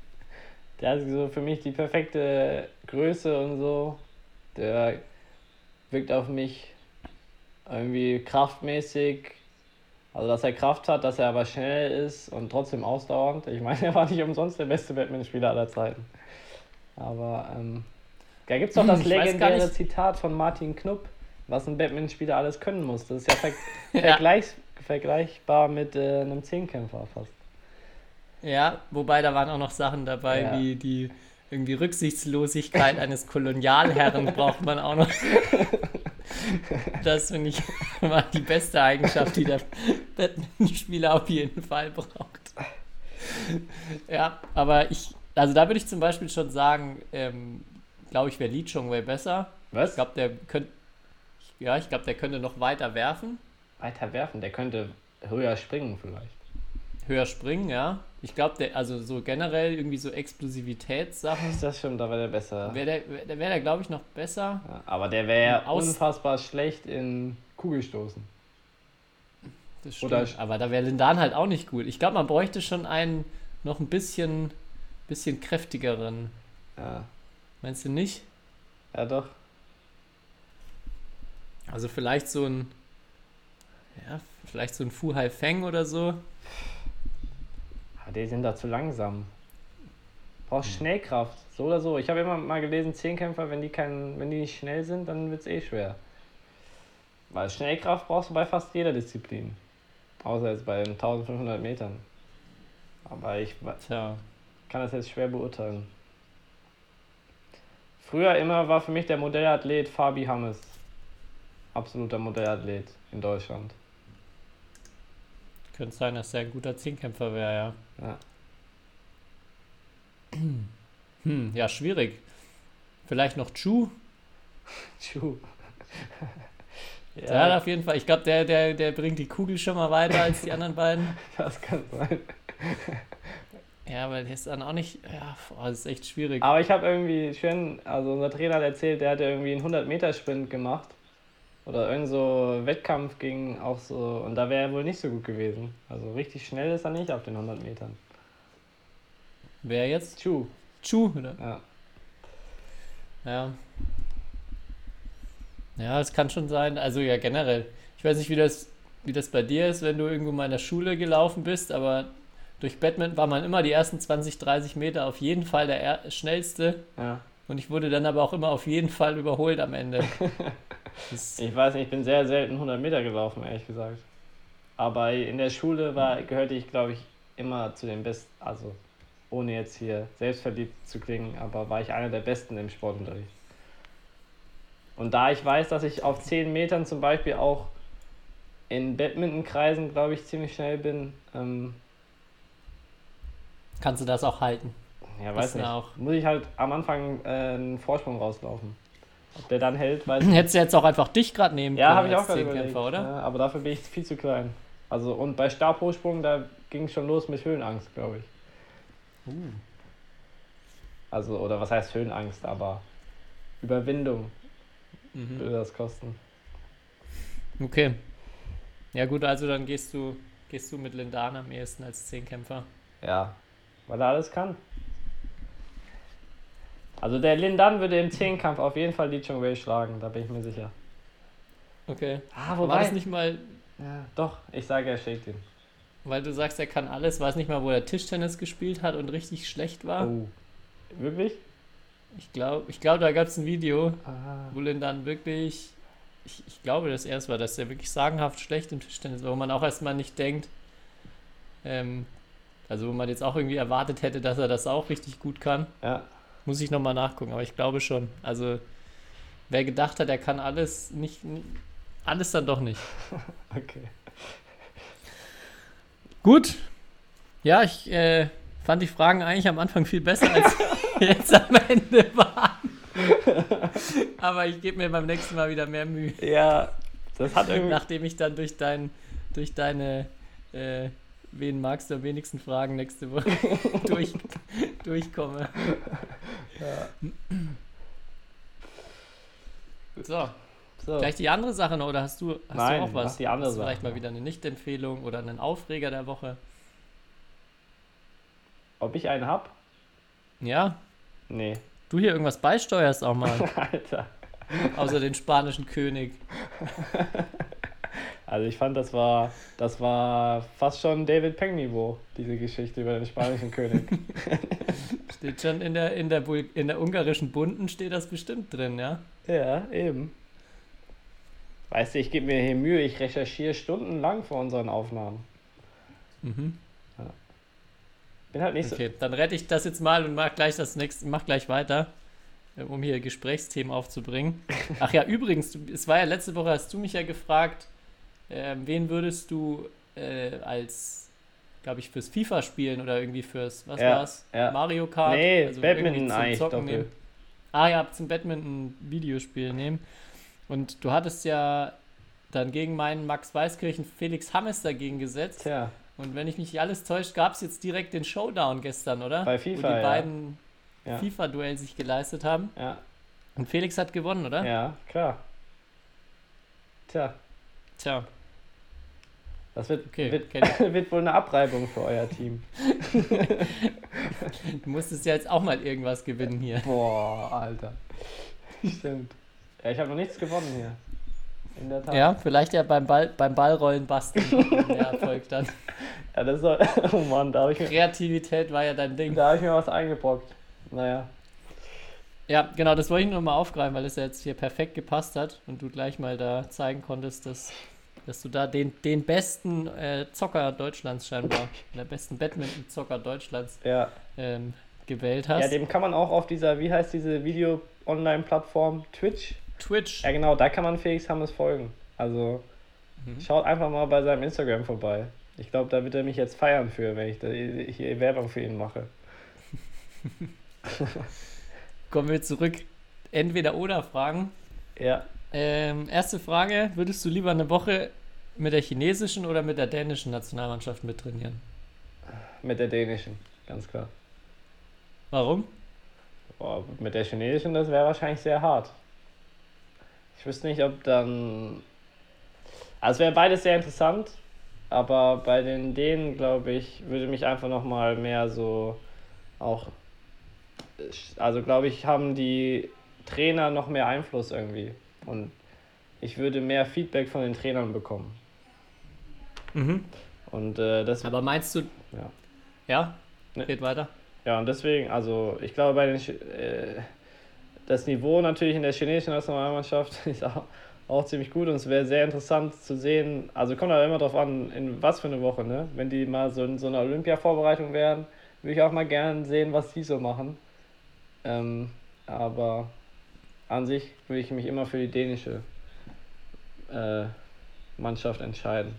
Der hat so für mich die perfekte Größe und so. Der wirkt auf mich irgendwie kraftmäßig. Also, dass er Kraft hat, dass er aber schnell ist und trotzdem ausdauernd. Ich meine, er war nicht umsonst der beste Batman-Spieler aller Zeiten. Aber ähm, da gibt es doch das Ich legendäre. Zitat von Martin Knupp, was ein Batman-Spieler alles können muss. Das ist ja, ver Ja. vergleich vergleichbar mit äh, einem Zehnkämpfer fast. Ja, wobei da waren auch noch Sachen dabei, Ja. wie die irgendwie Rücksichtslosigkeit eines Kolonialherren braucht man auch noch. Das finde ich immer die beste Eigenschaft, die der Batman-Spieler auf jeden Fall braucht. Ja, aber ich, also da würde ich zum Beispiel schon sagen, ähm, glaube ich, wäre Lee Chong Wei besser. Was? Ich glaube, der könnte, ja, ich glaube, der könnte noch weiter werfen, Weiter werfen, der könnte höher springen vielleicht. höher springen, ja. Ich glaube, der, also so generell irgendwie so Explosivitätssachen. Ist das schon, da wäre der besser. Wäre der, wär der, glaube ich, noch besser. Ja, aber der wäre ja unfassbar schlecht in Kugelstoßen. Das Oder- stimmt. Aber da wäre Lindan halt auch nicht gut. Ich glaube, man bräuchte schon einen noch ein bisschen, bisschen kräftigeren. Ja, Meinst du nicht? ja doch. Also vielleicht so ein, ja, vielleicht so ein Fu Hai Feng oder so. Ah, die sind da zu langsam. Brauchst Hm. Schnellkraft, so oder so. Ich habe immer mal gelesen, Zehnkämpfer, wenn die, kein, wenn die nicht schnell sind, dann wird es eh schwer. Weil Schnellkraft brauchst du bei fast jeder Disziplin. Außer jetzt bei 1500 Metern. Aber ich Tja, kann das jetzt schwer beurteilen. Früher immer war für mich der Modellathlet Fabi Hammes. Absoluter Modellathlet in Deutschland. könnte sein, dass er ein guter Zehnkämpfer wäre, ja. Ja. Hm, ja, schwierig. Vielleicht noch Chu. Tschu. Hat auf jeden Fall, ich glaube, der, der, der bringt die Kugel schon mal weiter als die anderen beiden. das kann sein. Ja, aber der ist dann auch nicht, ja, boah, das ist echt schwierig. Aber ich habe irgendwie schön, also unser Trainer hat erzählt, der hatte irgendwie einen 100-Meter-Sprint gemacht. Oder irgend so Wettkampf ging auch so, und da wäre er wohl nicht so gut gewesen. Also richtig schnell ist er nicht auf den 100 Metern. Wer jetzt? Tschu, Chu, oder? ja. Ja. Ja, es kann schon sein. Also ja, generell. Ich weiß nicht, wie das, wie das bei dir ist, wenn du irgendwo mal in der Schule gelaufen bist, aber durch Badminton war man immer die ersten 20, 30 Meter auf jeden Fall der er schnellste. ja. Und ich wurde dann aber auch immer auf jeden Fall überholt am Ende. Ich weiß nicht, ich bin sehr selten 100 Meter gelaufen, ehrlich gesagt. Aber in der Schule war, gehörte ich, glaube ich, immer zu den Besten, also ohne jetzt hier selbstverliebt zu klingen, aber war ich einer der Besten im Sportunterricht. Und da ich weiß, dass ich auf 10 Metern zum Beispiel auch in Badmintonkreisen, glaube ich, ziemlich schnell bin, ähm, kannst du das auch halten? ja, weiß du nicht, auch- muss ich halt am Anfang äh, einen Vorsprung rauslaufen. Ob der dann hält, weiß ich Hättest du jetzt auch einfach dich gerade nehmen Ja, können habe ich auch gerade überlegt. Oder? Ja, aber dafür bin ich viel zu klein. Also und bei Stabhochsprung, da ging es schon los mit Höhenangst, glaube ich. Uh. Also, oder was heißt Höhenangst, aber Überwindung Mhm. würde das kosten. Okay. Ja gut, also dann gehst du, gehst du mit Lindana am ehesten als Zehnkämpfer. Ja, weil er alles kann. Also der Lindan würde im Zehnkampf auf jeden Fall Lee Chong Wei schlagen, da bin ich mir sicher. Okay. Ah, War das nicht mal, Ja, doch, ich sage, er schlägt ihn. weil du sagst, er kann alles, es nicht mal, wo er Tischtennis gespielt hat und richtig schlecht war? Oh. Wirklich? Ich glaube, ich glaub, da gab es ein Video, Ah. wo Lindan wirklich, ich, ich glaube, das erst war, dass er wirklich sagenhaft schlecht im Tischtennis war, wo man auch erstmal nicht denkt, ähm, also wo man jetzt auch irgendwie erwartet hätte, dass er das auch richtig gut kann. Ja, Muss ich nochmal nachgucken, aber ich glaube schon. Also, wer gedacht hat, er kann alles, nicht, nicht alles dann doch nicht. okay. Gut. Ja, ich äh, fand die Fragen eigentlich am Anfang viel besser, als jetzt am Ende waren. aber ich gebe mir beim nächsten Mal wieder mehr Mühe, Ja, das hat irgendwie. nachdem ich dann durch, dein, durch deine äh, Wen magst du am wenigsten Fragen nächste Woche durch, durchkomme. So, So. Gleich die andere Sache noch, oder hast du, hast Nein, du auch was? die andere du vielleicht Sache. mal wieder eine Nicht-Empfehlung oder einen Aufreger der Woche? Ob ich einen hab? Ja? Nee. Du hier irgendwas beisteuerst auch mal, Alter. außer den spanischen König. Also ich fand, das war, das war fast schon David Peng-Niveau, diese Geschichte über den spanischen König. Steht schon in der, in der, Bul in der ungarischen Bunden steht das bestimmt drin, ja? Ja, eben. Weißt du, ich gebe mir hier Mühe, ich recherchiere stundenlang für unseren Aufnahmen. Mhm. Bin halt nicht Okay, dann rette ich das jetzt mal und mach gleich das nächste, mach gleich weiter, äh, um hier Gesprächsthemen aufzubringen. Ach ja, übrigens, du, es war ja letzte Woche, hast du mich ja gefragt, ähm, wen würdest du äh, als, glaube ich, fürs FIFA spielen oder irgendwie fürs, was Ja, war's? ja. Mario so. Kart? Nee, also Badminton eigentlich Zocken nehmen. Ah ja, zum Badminton-Videospiel nehmen. Und du hattest ja dann gegen meinen Max Weißkirchen Felix Hammes dagegen gesetzt. Tja, Und wenn ich mich nicht alles täuscht, gab es jetzt direkt den Showdown gestern, oder? Bei Wo FIFA, die ja. beiden Ja. FIFA-Duell sich geleistet haben. ja, Und Felix hat gewonnen, oder? ja, klar. Tja, Tja, das wird, Okay, wird, wird wohl eine Abreibung für euer Team. du musstest ja jetzt auch mal irgendwas gewinnen hier. Boah, Alter. Stimmt. Ja, ich habe noch nichts gewonnen hier. In der Tat. Ja, vielleicht ja beim, Ball, beim Ballrollen basteln der Erfolg dann. Ja, das soll. Oh Mann, da habe ich, Kreativität war ja dein Ding. da hab ich mir was eingebrockt. Naja. Ja, genau, das wollte ich nur mal aufgreifen, weil es ja jetzt hier perfekt gepasst hat und du gleich mal da zeigen konntest, dass, dass du da den, den besten äh, Zocker Deutschlands scheinbar, der besten Badminton-Zocker Deutschlands Ja. ähm, gewählt hast. ja, dem kann man auch auf dieser, wie heißt diese Video-Online-Plattform? Twitch? Twitch. Ja, genau, da kann man Felix Hammes folgen. Also Mhm. schaut einfach mal bei seinem Instagram vorbei. Ich glaube, da wird er mich jetzt feiern für, wenn ich da hier Werbung für ihn mache. Kommen wir zurück. Entweder oder Fragen. Ja. Ähm, erste Frage: Würdest du lieber eine Woche mit der chinesischen oder mit der dänischen Nationalmannschaft mittrainieren? Mit der dänischen, ganz klar. Warum? Boah, mit der chinesischen, das wäre wahrscheinlich sehr hart. Ich wüsste nicht, ob dann. Also, es wäre beides sehr interessant, aber bei den Dänen, glaube ich, würde mich einfach nochmal mehr so auch. Also, glaube ich, haben die Trainer noch mehr Einfluss irgendwie. Und ich würde mehr Feedback von den Trainern bekommen. Und äh, das Aber meinst du. Ja. Ja? Ne. Geht weiter. Ja, und deswegen, also ich glaube, bei den, äh, das Niveau natürlich in der chinesischen Nationalmannschaft ist auch, auch ziemlich gut und es wäre sehr interessant zu sehen. Also kommt halt immer darauf an, in was für eine Woche, ne? Wenn die mal so in so einer Olympia-Vorbereitung wären, würde ich auch mal gern sehen, was die so machen. Ähm, aber an sich würde ich mich immer für die dänische äh, Mannschaft entscheiden.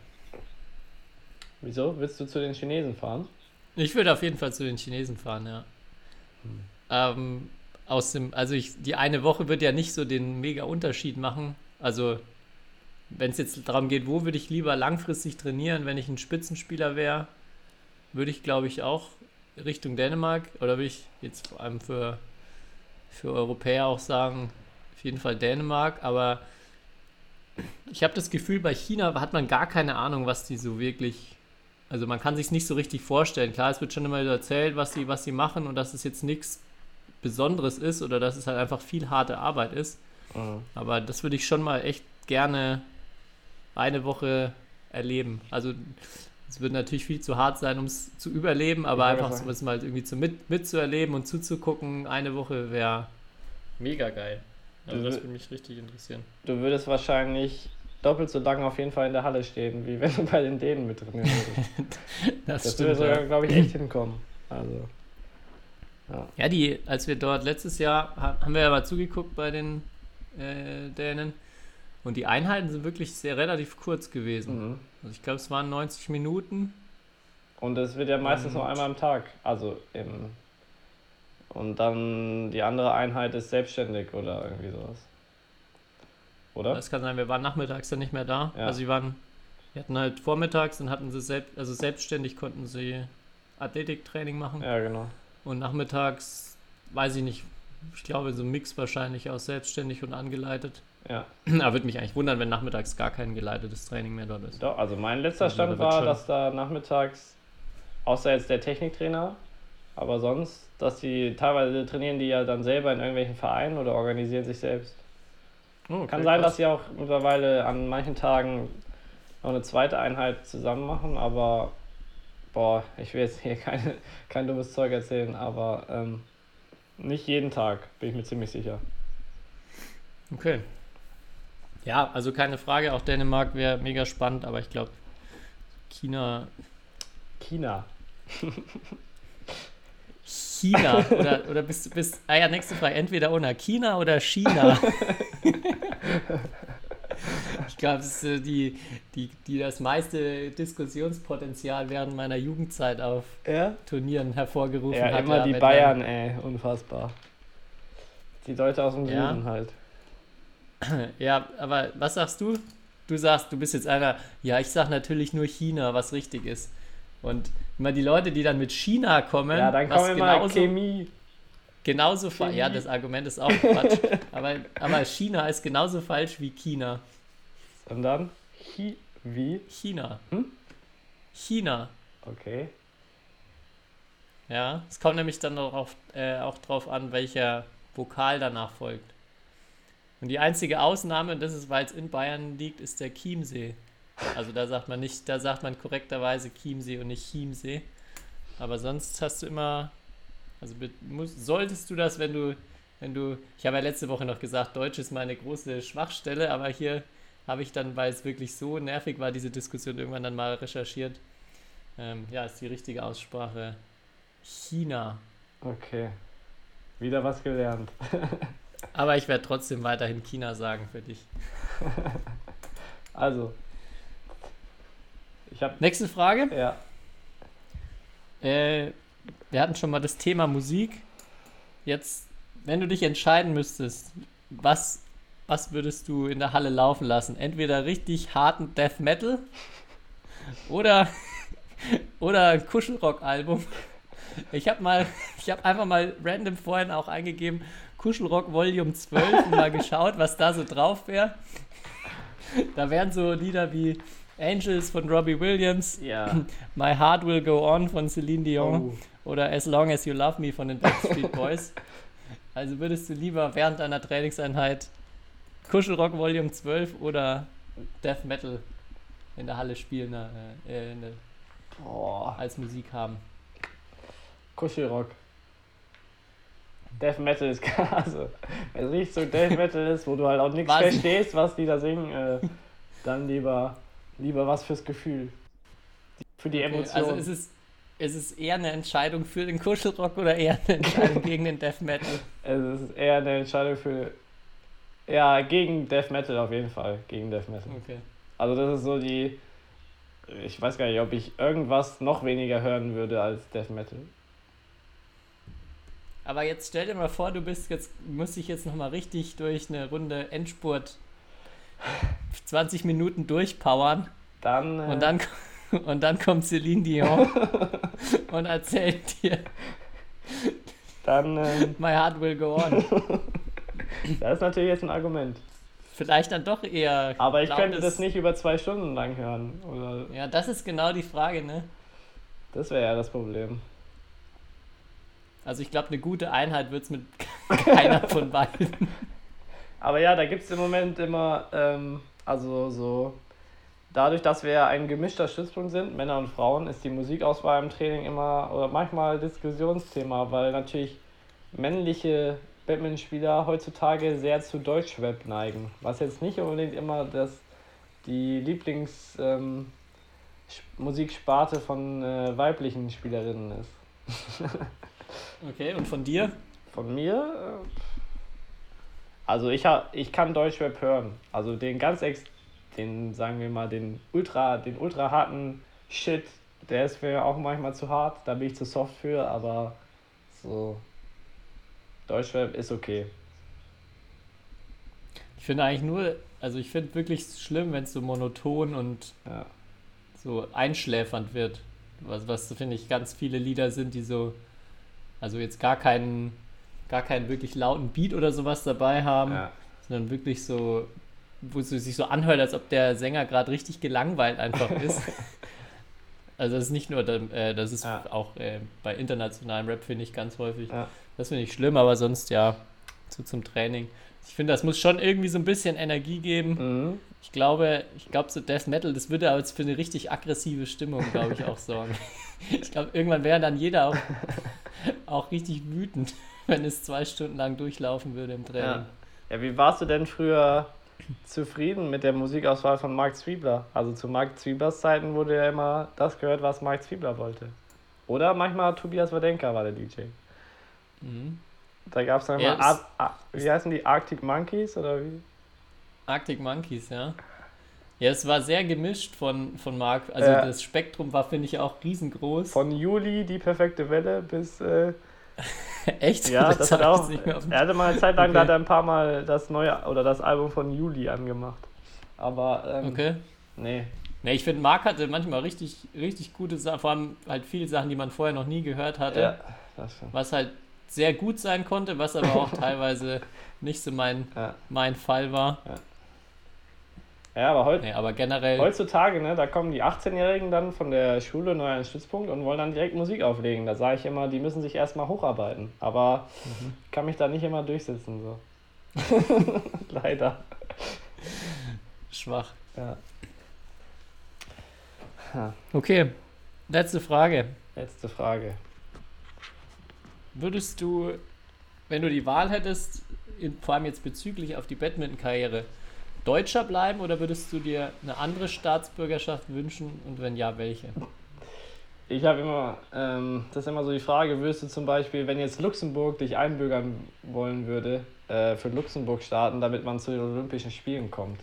Wieso? Willst du zu den Chinesen fahren? Ich würde auf jeden Fall zu den Chinesen fahren, ja. Ähm, aus dem, also ich, die eine Woche wird ja nicht so den mega Unterschied machen. Also, wenn es jetzt darum geht, wo würde ich lieber langfristig trainieren, wenn ich ein Spitzenspieler wäre, würde ich glaube ich auch Richtung Dänemark oder würde ich jetzt vor allem für, für Europäer auch sagen, auf jeden Fall Dänemark, aber ich habe das Gefühl, bei China hat man gar keine Ahnung, was die so wirklich also man kann sich nicht so richtig vorstellen. Klar, es wird schon immer wieder erzählt, was sie, was sie machen und dass es jetzt nichts Besonderes ist oder dass es halt einfach viel harte Arbeit ist. Mhm. Aber das würde ich schon mal echt gerne eine Woche erleben. Also es wird natürlich viel zu hart sein, um es zu überleben, aber wollte einfach sagen. so was mal irgendwie zu mit, mitzuerleben und zuzugucken, eine Woche wäre mega geil. Also das wür- würde mich richtig interessieren. Du würdest wahrscheinlich doppelt so lange auf jeden Fall in der Halle stehen, wie wenn du bei den Dänen mit drin würdest. Das, Das stimmt. würde ja. sogar, glaube ich, echt hinkommen. Also, Ja, die, als wir dort letztes Jahr, ha- haben wir ja mal zugeguckt bei den äh, Dänen. Und die Einheiten sind wirklich sehr relativ kurz gewesen. mhm. Also ich glaube, es waren 90 Minuten. Und es wird ja meistens nur Und- einmal am Tag. Also im. Und dann die andere Einheit ist selbstständig oder irgendwie sowas. Oder? Das kann sein, wir waren nachmittags dann nicht mehr da. Ja. Also sie waren, die hatten halt vormittags, dann hatten sie selbst, also selbstständig konnten sie Athletiktraining machen. Ja, genau. Und nachmittags, weiß ich nicht, ich glaube so ein Mix wahrscheinlich aus selbstständig und angeleitet. Ja. Aber würde mich eigentlich wundern, wenn nachmittags gar kein geleitetes Training mehr dort ist. Doch, also mein letzter Also Stand war, dass da nachmittags, außer jetzt der Techniktrainer, aber sonst, dass die teilweise trainieren die ja dann selber in irgendwelchen Vereinen oder organisieren sich selbst. Oh, okay, Kann sein, krass. dass sie auch mittlerweile an manchen Tagen noch eine zweite Einheit zusammen machen, aber boah, ich will jetzt hier keine, kein dummes Zeug erzählen, aber ähm, nicht jeden Tag, bin ich mir ziemlich sicher. Okay. Ja, also keine Frage, auch Dänemark wäre mega spannend, aber ich glaube, China. China. China oder, oder bist du bist. Ah ja, nächste Frage. Entweder oder China oder China. das ist äh, die, die, die das meiste Diskussionspotenzial während meiner Jugendzeit auf Ja? Turnieren hervorgerufen Ja, hat. immer die wenn Bayern, ey, unfassbar. Die Leute aus dem Ja. Süden halt. Ja, aber was sagst du? Du sagst, du bist jetzt einer, ja, ich sag natürlich nur China, was richtig ist. Und immer die Leute, die dann mit China kommen, Ja, dann kommen immer genauso, Chemie. genauso fa- Ja, das Argument ist auch Quatsch. aber, aber China ist genauso falsch wie China. Und dann Chi wie? China. Hm? China. Okay. Ja, es kommt nämlich dann darauf, äh, auch drauf an, welcher Vokal danach folgt. Und die einzige Ausnahme, und das ist, weil es in Bayern liegt, ist der Chiemsee. Also da sagt man nicht, da sagt man korrekterweise Chiemsee und nicht Chiemsee. Aber sonst hast du immer, also muss, solltest du das, wenn du, wenn du, ich habe ja letzte Woche noch gesagt, Deutsch ist meine große Schwachstelle, aber hier habe ich dann, weil es wirklich so nervig war, diese Diskussion irgendwann dann mal recherchiert. Ähm, ja, ist die richtige Aussprache China. Okay. Wieder was gelernt. Aber ich werde trotzdem weiterhin China sagen für dich. Also. Ich habe. Nächste Frage. Ja. Äh, wir hatten schon mal das Thema Musik. Jetzt, wenn du dich entscheiden müsstest, was, was würdest du in der Halle laufen lassen? Entweder richtig harten Death Metal oder, oder ein Kuschelrock-Album. Ich habe mal, ich habe einfach mal random vorhin auch eingegeben, Kuschelrock Volume 12 und mal geschaut, was da so drauf wäre. Da wären so Lieder wie Angels von Robbie Williams, Ja. My Heart Will Go On von Celine Dion Oh. oder As Long As You Love Me von den Backstreet Boys. Also würdest du lieber während deiner Trainingseinheit Kuschelrock Volume 12 oder Death Metal in der Halle spielen äh, äh, in der, Boah. als Musik haben? Kuschelrock. Death Metal ist also, wenn es nicht so Death Metal ist, wo du halt auch nichts verstehst, was die da singen, äh, dann lieber, lieber was fürs Gefühl. Für die Okay, Emotion. also ist es, ist es eher eine Entscheidung für den Kuschelrock oder eher eine Entscheidung gegen den Death Metal? es ist eher eine Entscheidung für. Ja, gegen Death Metal auf jeden Fall. Gegen Death Metal. Okay. Also das ist so die. Ich weiß gar nicht, ob ich irgendwas noch weniger hören würde als Death Metal. Aber jetzt stell dir mal vor, du bist jetzt, musst dich jetzt nochmal richtig durch eine Runde Endspurt 20 Minuten durchpowern Dann. Äh, und dann, und dann kommt Celine Dion und erzählt dir, Dann. Äh, My Heart Will Go On. das ist natürlich jetzt ein Argument. Vielleicht dann doch eher. Aber ich könnte das nicht über zwei Stunden lang hören. Oder Ja, das ist genau die Frage, ne? das wäre ja das Problem. Also ich glaube, eine gute Einheit wird es mit keiner von beiden. Aber ja, da gibt es im Moment immer, ähm, also so, dadurch, dass wir ein gemischter Stützpunkt sind, Männer und Frauen, ist die Musikauswahl im Training immer oder manchmal Diskussionsthema, weil natürlich männliche Badmintonspieler heutzutage sehr zu Deutschrap neigen. Was jetzt nicht unbedingt immer das, die Lieblings ähm, von äh, weiblichen Spielerinnen ist. Okay, und von dir? Von mir? äh, Also ich, ich kann Deutschrap hören. Also den ganz ex, den sagen wir mal, den ultra, den ultra harten Shit, der ist mir auch manchmal zu hart. Da bin ich zu soft für, aber so Deutschrap ist okay. Ich finde eigentlich nur, also ich finde wirklich schlimm, wenn es so monoton und Ja. so einschläfernd wird. Was, was finde ich ganz viele Lieder sind, die so, also jetzt gar keinen, gar keinen wirklich lauten Beat oder sowas dabei haben, ja. sondern wirklich so, wo es sich so anhört, als ob der Sänger gerade richtig gelangweilt einfach ist. also das ist nicht nur, äh, das ist Ja. auch äh, bei internationalem Rap finde ich ganz häufig. Das finde ich schlimm, aber sonst ja, so zum Training. Ich finde, das muss schon irgendwie so ein bisschen Energie geben. Mhm. Ich glaube, ich glaube, so Death Metal, das würde aber jetzt für eine richtig aggressive Stimmung, glaube ich, auch sorgen. Ich glaube, irgendwann wäre dann jeder auch, auch richtig wütend, wenn es zwei Stunden lang durchlaufen würde im Training. Ja. ja, wie warst du denn früher zufrieden mit der Musikauswahl von Mark Zwiebler? Also zu Mark Zwieblers Zeiten wurde ja immer das gehört, was Mark Zwiebler wollte. Oder manchmal Tobias Wadenka war der DJ. Mhm. Da gab es dann Ja, Ar wie heißen die, Arctic Monkeys oder wie? Arctic Monkeys, ja. Ja, es war sehr gemischt von, von Mark. Also Ja. das Spektrum war, finde ich, auch riesengroß. Von Juli, die perfekte Welle, bis, äh, Echt? ja, das hat hab ich auch, er hatte mal eine Zeit lang, da Okay. hat er ein paar Mal das neue, oder das Album von Juli angemacht. Aber, ähm, Okay. nee, Ne, ich finde, Mark hatte manchmal richtig, richtig gute Sachen, vor allem halt viele Sachen, die man vorher noch nie gehört hatte. ja, das stimmt. was halt sehr gut sein konnte, was aber auch teilweise nicht so mein, Ja. mein Fall war. Ja, aber heute, Nee, aber generell, Heutzutage, ne, da kommen die 18-Jährigen dann von der Schule neu an den Stützpunkt und wollen dann direkt Musik auflegen. Da sage ich immer, die müssen sich erstmal hocharbeiten. Aber Mhm. ich kann mich da nicht immer durchsetzen. So. Leider. Schwach. Ja. Okay, letzte Frage. Letzte Frage. Würdest du, wenn du die Wahl hättest, in, vor allem jetzt bezüglich auf die Badminton-Karriere, Deutscher bleiben oder würdest du dir eine andere Staatsbürgerschaft wünschen und wenn ja, welche? Ich habe immer, ähm, das ist immer so die Frage, würdest du zum Beispiel, wenn jetzt Luxemburg dich einbürgern wollen würde, äh, für Luxemburg starten, damit man zu den Olympischen Spielen kommt?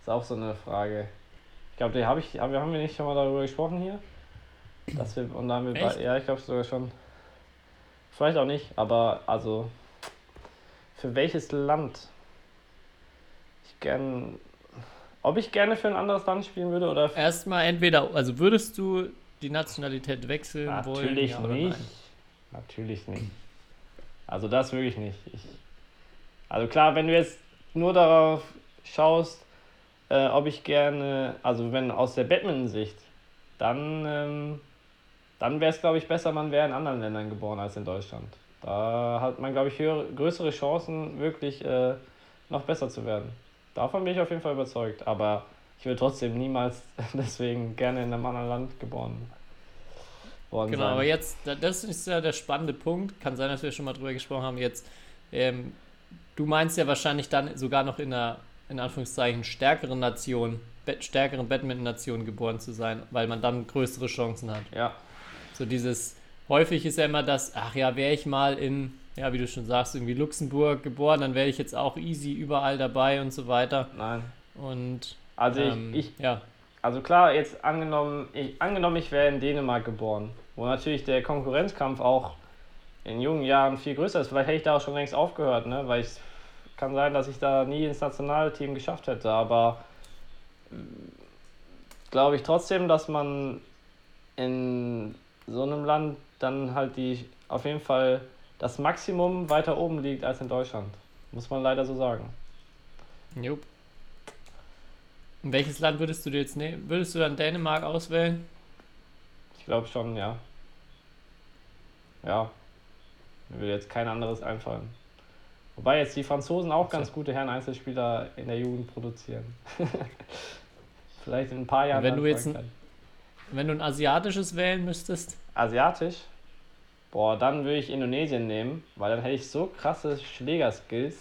ist auch so eine Frage. Ich glaube, die habe ich, haben wir haben wir nicht schon mal darüber gesprochen hier? Dass wir, und dann wir Echt? bei, ja, ich glaube sogar schon. Vielleicht auch nicht, aber also, für welches Land? Ich gern, ob ich gerne für ein anderes Land spielen würde oder Erstmal entweder, also würdest du die Nationalität wechseln wollen? Natürlich ja nicht. Natürlich nicht. Also das wirklich nicht. Ich, also klar, wenn du jetzt nur darauf schaust, äh, ob ich gerne, also wenn aus der Badminton-Sicht, dann, ähm, dann wäre es, glaube ich, besser, man wäre in anderen Ländern geboren als in Deutschland. Da hat man, glaube ich, höhere, größere Chancen, wirklich äh, noch besser zu werden. Davon bin ich auf jeden Fall überzeugt. Aber ich will trotzdem niemals deswegen gerne in einem anderen Land geboren worden Genau, sein. aber jetzt, da- das ist ja der spannende Punkt. Kann sein, dass wir schon mal drüber gesprochen haben. Jetzt, ähm, du meinst ja wahrscheinlich dann sogar noch in einer, in Anführungszeichen, stärkeren Nation, stärkeren Badminton-Nation geboren zu sein, weil man dann größere Chancen hat. Ja, So dieses, häufig ist ja immer das, ach ja, wäre ich mal in, ja, wie du schon sagst, irgendwie Luxemburg geboren, dann wäre ich jetzt auch easy überall dabei und so weiter. nein. Und Also ähm, ich, ich, ja, also klar, jetzt angenommen, ich, angenommen, ich wäre in Dänemark geboren, wo natürlich der Konkurrenzkampf auch in jungen Jahren viel größer ist. Vielleicht hätte ich da auch schon längst aufgehört, ne? Weil es kann sein, dass ich da nie ins Nationalteam geschafft hätte, aber glaube ich trotzdem, dass man in so einem Land dann halt die auf jeden Fall das Maximum weiter oben liegt als in Deutschland. Muss man leider so sagen. jupp. Und welches Land würdest du dir jetzt nehmen? Würdest du dann Dänemark auswählen? Ich glaube schon, ja. Ja. Mir würde jetzt kein anderes einfallen. Wobei jetzt die Franzosen auch ganz gute Herren-Einzelspieler in der Jugend produzieren. Vielleicht in ein paar Jahren. Wenn du jetzt ein-. Wenn du ein asiatisches wählen müsstest, Asiatisch? Boah, dann würde ich Indonesien nehmen, weil dann hätte ich so krasse Schlägerskills.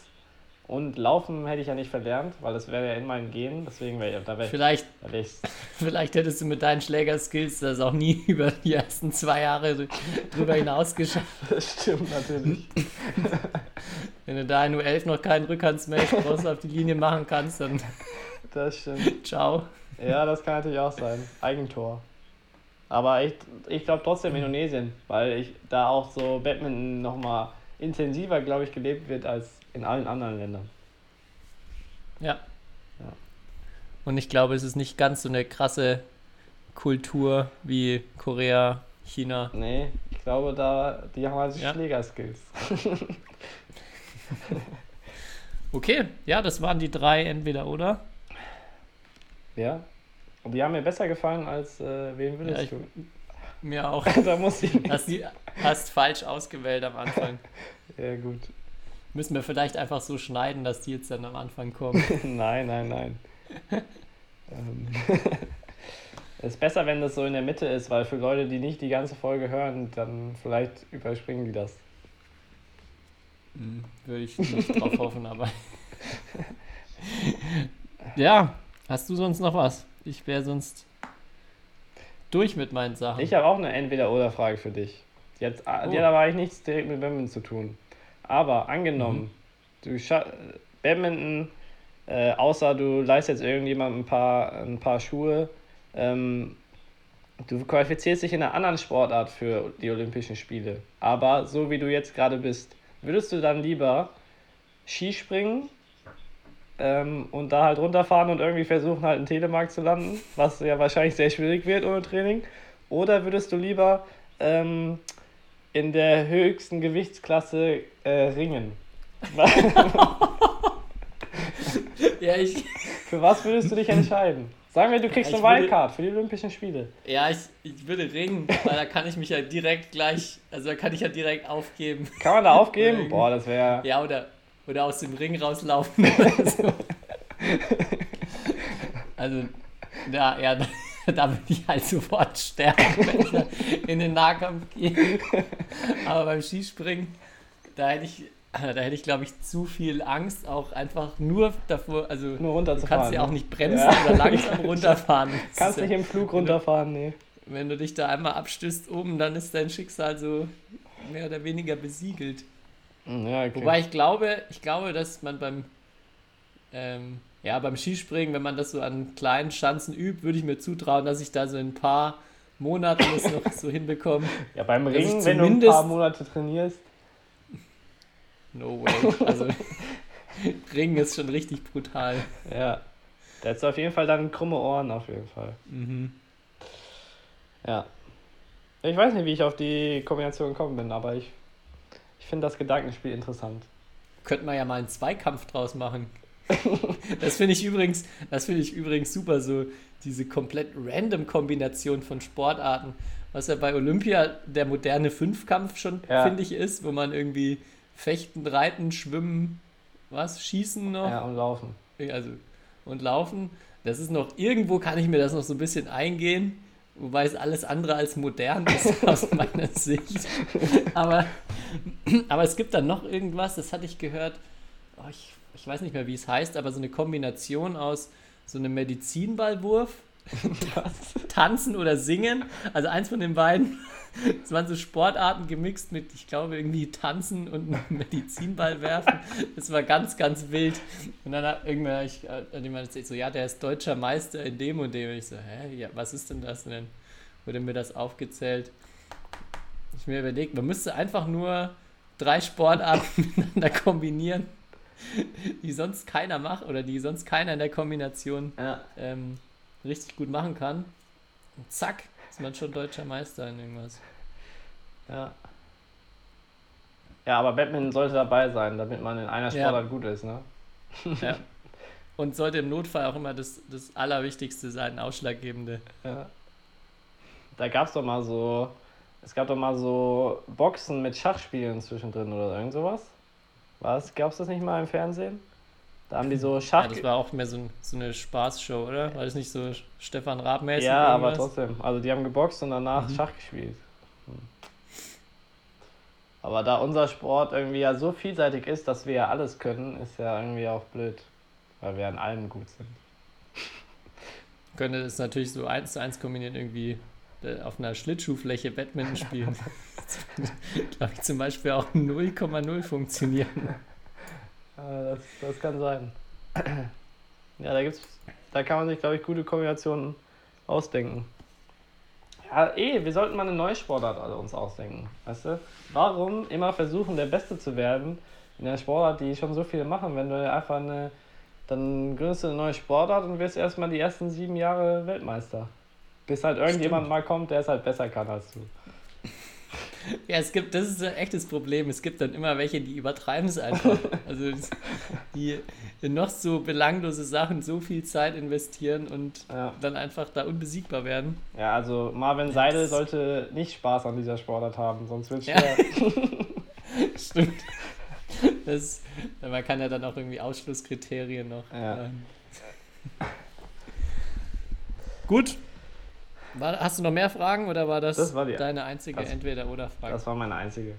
Und Laufen hätte ich ja nicht verlernt, weil das wäre ja in meinen Genen. Deswegen wäre da ich. vielleicht, wär ich vielleicht hättest du mit deinen Schlägerskills das auch nie über die ersten zwei Jahre dr- drüber hinaus geschafft. das stimmt natürlich. Wenn du da in U11 noch keinen Rückhandsmash raus auf die Linie machen kannst, dann Das stimmt. ciao. Ja, das kann natürlich auch sein. Eigentor. Aber ich, ich glaube trotzdem Indonesien, weil ich da auch so Badminton nochmal intensiver, glaube ich, gelebt wird als in allen anderen Ländern. Ja. Ja. Und ich glaube, es ist nicht ganz so eine krasse Kultur wie Korea, China. Nee, ich glaube, da, die haben halt Ja. Schlägerskills. Okay, ja, das waren die drei entweder oder. Ja. Und die haben mir besser gefallen als äh, wen Ja, würdest ich, du? mir auch. da muss ich. Hast, die, hast falsch ausgewählt am Anfang. Ja, gut. Müssen wir vielleicht einfach so schneiden, dass die jetzt dann am Anfang kommen. nein, nein, nein. ähm, es ist besser, wenn das so in der Mitte ist, weil für Leute, die nicht die ganze Folge hören, dann vielleicht überspringen die das. Hm, Würde ich nicht drauf hoffen, aber. ja, hast du sonst noch was? Ich wäre sonst durch mit meinen Sachen. Ich habe auch eine Entweder-Oder-Frage für dich. Die hat, Oh. die hat aber eigentlich nichts direkt mit Badminton zu tun. Aber angenommen, du scha Badminton, äh, außer du leistest jetzt irgendjemandem ein paar, ein paar Schuhe, ähm, du qualifizierst dich in einer anderen Sportart für die Olympischen Spiele. Aber so wie du jetzt gerade bist, würdest du dann lieber Skispringen ähm, und da halt runterfahren und irgendwie versuchen, halt in Telemark zu landen, was ja wahrscheinlich sehr schwierig wird ohne Training? Oder würdest du lieber ähm, in der höchsten Gewichtsklasse äh, ringen? ja, ich, Für was würdest du dich entscheiden? Sagen wir, du kriegst Ich eine Wildcard für die Olympischen Spiele. ja ich, ich würde ringen, weil da kann ich mich ja direkt gleich, also da kann ich ja direkt aufgeben. Kann man da aufgeben? Boah, das wäre. Ja, oder, oder aus dem Ring rauslaufen oder so. Also, da, ja, da, würde ich halt sofort sterben, wenn ich in den Nahkampf gehe. Aber beim Skispringen, da hätte ich, da hätte ich, glaube ich, zu viel Angst, auch einfach nur davor, also Nur du runterzufahren. kannst ja auch ne? nicht bremsen Ja. oder langsam runterfahren. Kannst nicht im Flug runterfahren, nee. wenn du dich da einmal abstößt oben, dann ist dein Schicksal so mehr oder weniger besiegelt. Ja, okay. Wobei ich glaube, ich glaube, dass man beim, ähm, ja, beim Skispringen, wenn man das so an kleinen Schanzen übt, würde ich mir zutrauen, dass ich da so in ein paar Monaten das noch so hinbekomme. ja, beim Ringen, wenn du ein paar Monate trainierst, No way. Also, Ringen ist schon richtig brutal. ja. Da hättest du auf jeden Fall dann krumme Ohren, auf jeden Fall. Mhm. Ja. Ich weiß nicht, wie ich auf die Kombination gekommen bin, aber ich finde das Gedankenspiel interessant. Könnte man ja mal einen Zweikampf draus machen. Das finde ich übrigens, das finde ich übrigens super, so diese komplett random Kombination von Sportarten, was ja bei Olympia der moderne Fünfkampf schon, Ja. finde ich, ist, wo man irgendwie fechten, reiten, schwimmen, was, schießen noch, Ja, und laufen. also und laufen. Das ist noch, irgendwo kann ich mir das noch so ein bisschen eingehen, wobei es alles andere als modern ist aus meiner Sicht. Aber, aber es gibt dann noch irgendwas, das hatte ich gehört, oh, ich, ich weiß nicht mehr, wie es heißt, aber so eine Kombination aus so einem Medizinballwurf, Tanzen oder Singen, also eins von den beiden. Es waren so Sportarten gemixt mit, ich glaube, irgendwie Tanzen und Medizinball werfen. Das war ganz, ganz wild. Und dann hat irgendwann ich, hat jemand erzählt, so, ja, der ist deutscher Meister in dem und dem. Und ich so, hä, ja, was ist denn das? Und dann wurde mir das aufgezählt. Ich mir überlegt, man müsste einfach nur drei Sportarten miteinander kombinieren, die sonst keiner macht oder die sonst keiner in der Kombination Ja. ähm, richtig gut machen kann. Und zack, ist man schon deutscher Meister in irgendwas. Ja. Ja, aber Batman sollte dabei sein, damit man in einer Ja. Sportart gut ist, ne? Ja. Und sollte im Notfall auch immer das, das Allerwichtigste sein, ausschlaggebende. Ja. Da gab es doch mal so, es gab doch mal so Boxen mit Schachspielen zwischendrin oder irgend sowas. Was? Gab es das nicht mal im Fernsehen? Da haben die so Schach... Ja, das war auch mehr so, ein, so eine Spaßshow, oder? War das nicht so Stefan Raab-mäßig? Ja, aber trotzdem. Also die haben geboxt und danach Mhm. Schach gespielt. Hm. Aber da unser Sport irgendwie ja so vielseitig ist, dass wir ja alles können, ist ja irgendwie auch blöd. Weil wir an allem gut sind. Könnte das natürlich so eins zu eins kombinieren, irgendwie auf einer Schlittschuhfläche Badminton spielen. Glaube ich zum Beispiel auch 0,0 funktionieren. Äh, das, das kann sein. Ja, da gibt's, da kann man sich, glaube ich, gute Kombinationen ausdenken. Ja, eh, wir sollten mal eine neue Sportart alle uns ausdenken. Weißt du? Warum immer versuchen, der Beste zu werden in einer Sportart, die schon so viele machen, wenn du einfach eine. Dann gründest du eine neue Sportart und wirst erstmal die ersten sieben Jahre Weltmeister. Bis halt irgendjemand mal kommt, der es halt besser kann als du. Ja, es gibt, das ist ein echtes Problem. Es gibt dann immer welche, die übertreiben es einfach. Also die in noch so belanglose Sachen so viel Zeit investieren und Ja. dann einfach da unbesiegbar werden. Ja, also Marvin Seidel Das- sollte nicht Spaß an dieser Sportart haben, sonst wird es Ja. schwer. Stimmt. Das, man kann ja dann auch irgendwie Ausschlusskriterien noch. Ja. ähm. Gut. War, hast du noch mehr Fragen oder war das, Das war deine einzige Entweder-Oder-Frage? Das war meine einzige.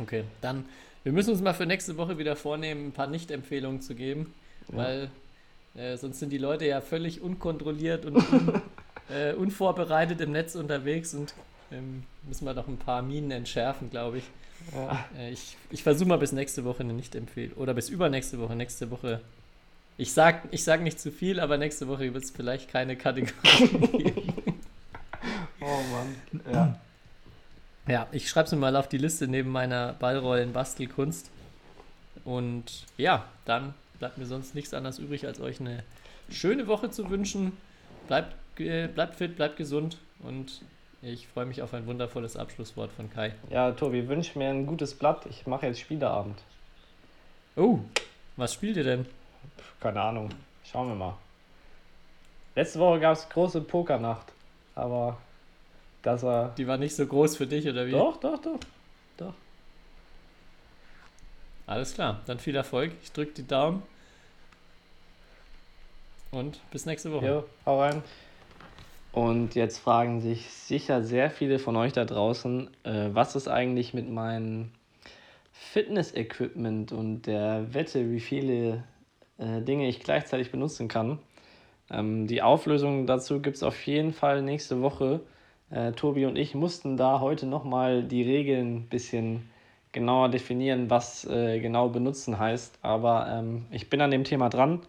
Okay, dann, wir müssen uns mal für nächste Woche wieder vornehmen, ein paar Nicht-Empfehlungen zu geben, Ja. weil äh, sonst sind die Leute ja völlig unkontrolliert und un, äh, unvorbereitet im Netz unterwegs und ähm, müssen wir doch ein paar Minen entschärfen, glaube ich. Ja. Äh, ich ich versuche mal bis nächste Woche eine Nicht-Empfehlung oder bis übernächste Woche. Nächste Woche. Ich sag, ich sag nicht zu viel, aber nächste Woche wird es vielleicht keine Kategorie geben. Oh Mann. Ja. Ja, ich schreibe es mir mal auf die Liste neben meiner Ballrollen-Bastelkunst. Und ja, dann bleibt mir sonst nichts anderes übrig, als euch eine schöne Woche zu wünschen. Bleibt, äh, bleibt fit, bleibt gesund und ich freue mich auf ein wundervolles Abschlusswort von Kai. ja, Tobi, wünsch mir ein gutes Blatt. Ich mache jetzt Spieleabend. Oh, was spielt ihr denn? Keine Ahnung. Schauen wir mal. Letzte Woche gab es große Pokernacht. Aber das war. Die war nicht so groß für dich, oder wie? Doch, doch, doch. Doch. Alles klar, dann viel Erfolg. Ich drücke die Daumen. Und bis nächste Woche. Jo, hau rein. Und jetzt fragen sich sicher sehr viele von euch da draußen, äh, was ist eigentlich mit meinem Fitness-Equipment und der Wette, wie viele äh, Dinge ich gleichzeitig benutzen kann. Ähm, die Auflösung dazu gibt es auf jeden Fall nächste Woche. Äh, Tobi und ich mussten da heute nochmal die Regeln ein bisschen genauer definieren, was äh, genau benutzen heißt. Aber ähm, ich bin an dem Thema dran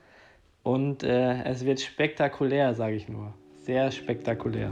und äh, es wird spektakulär, sage ich nur. Sehr spektakulär.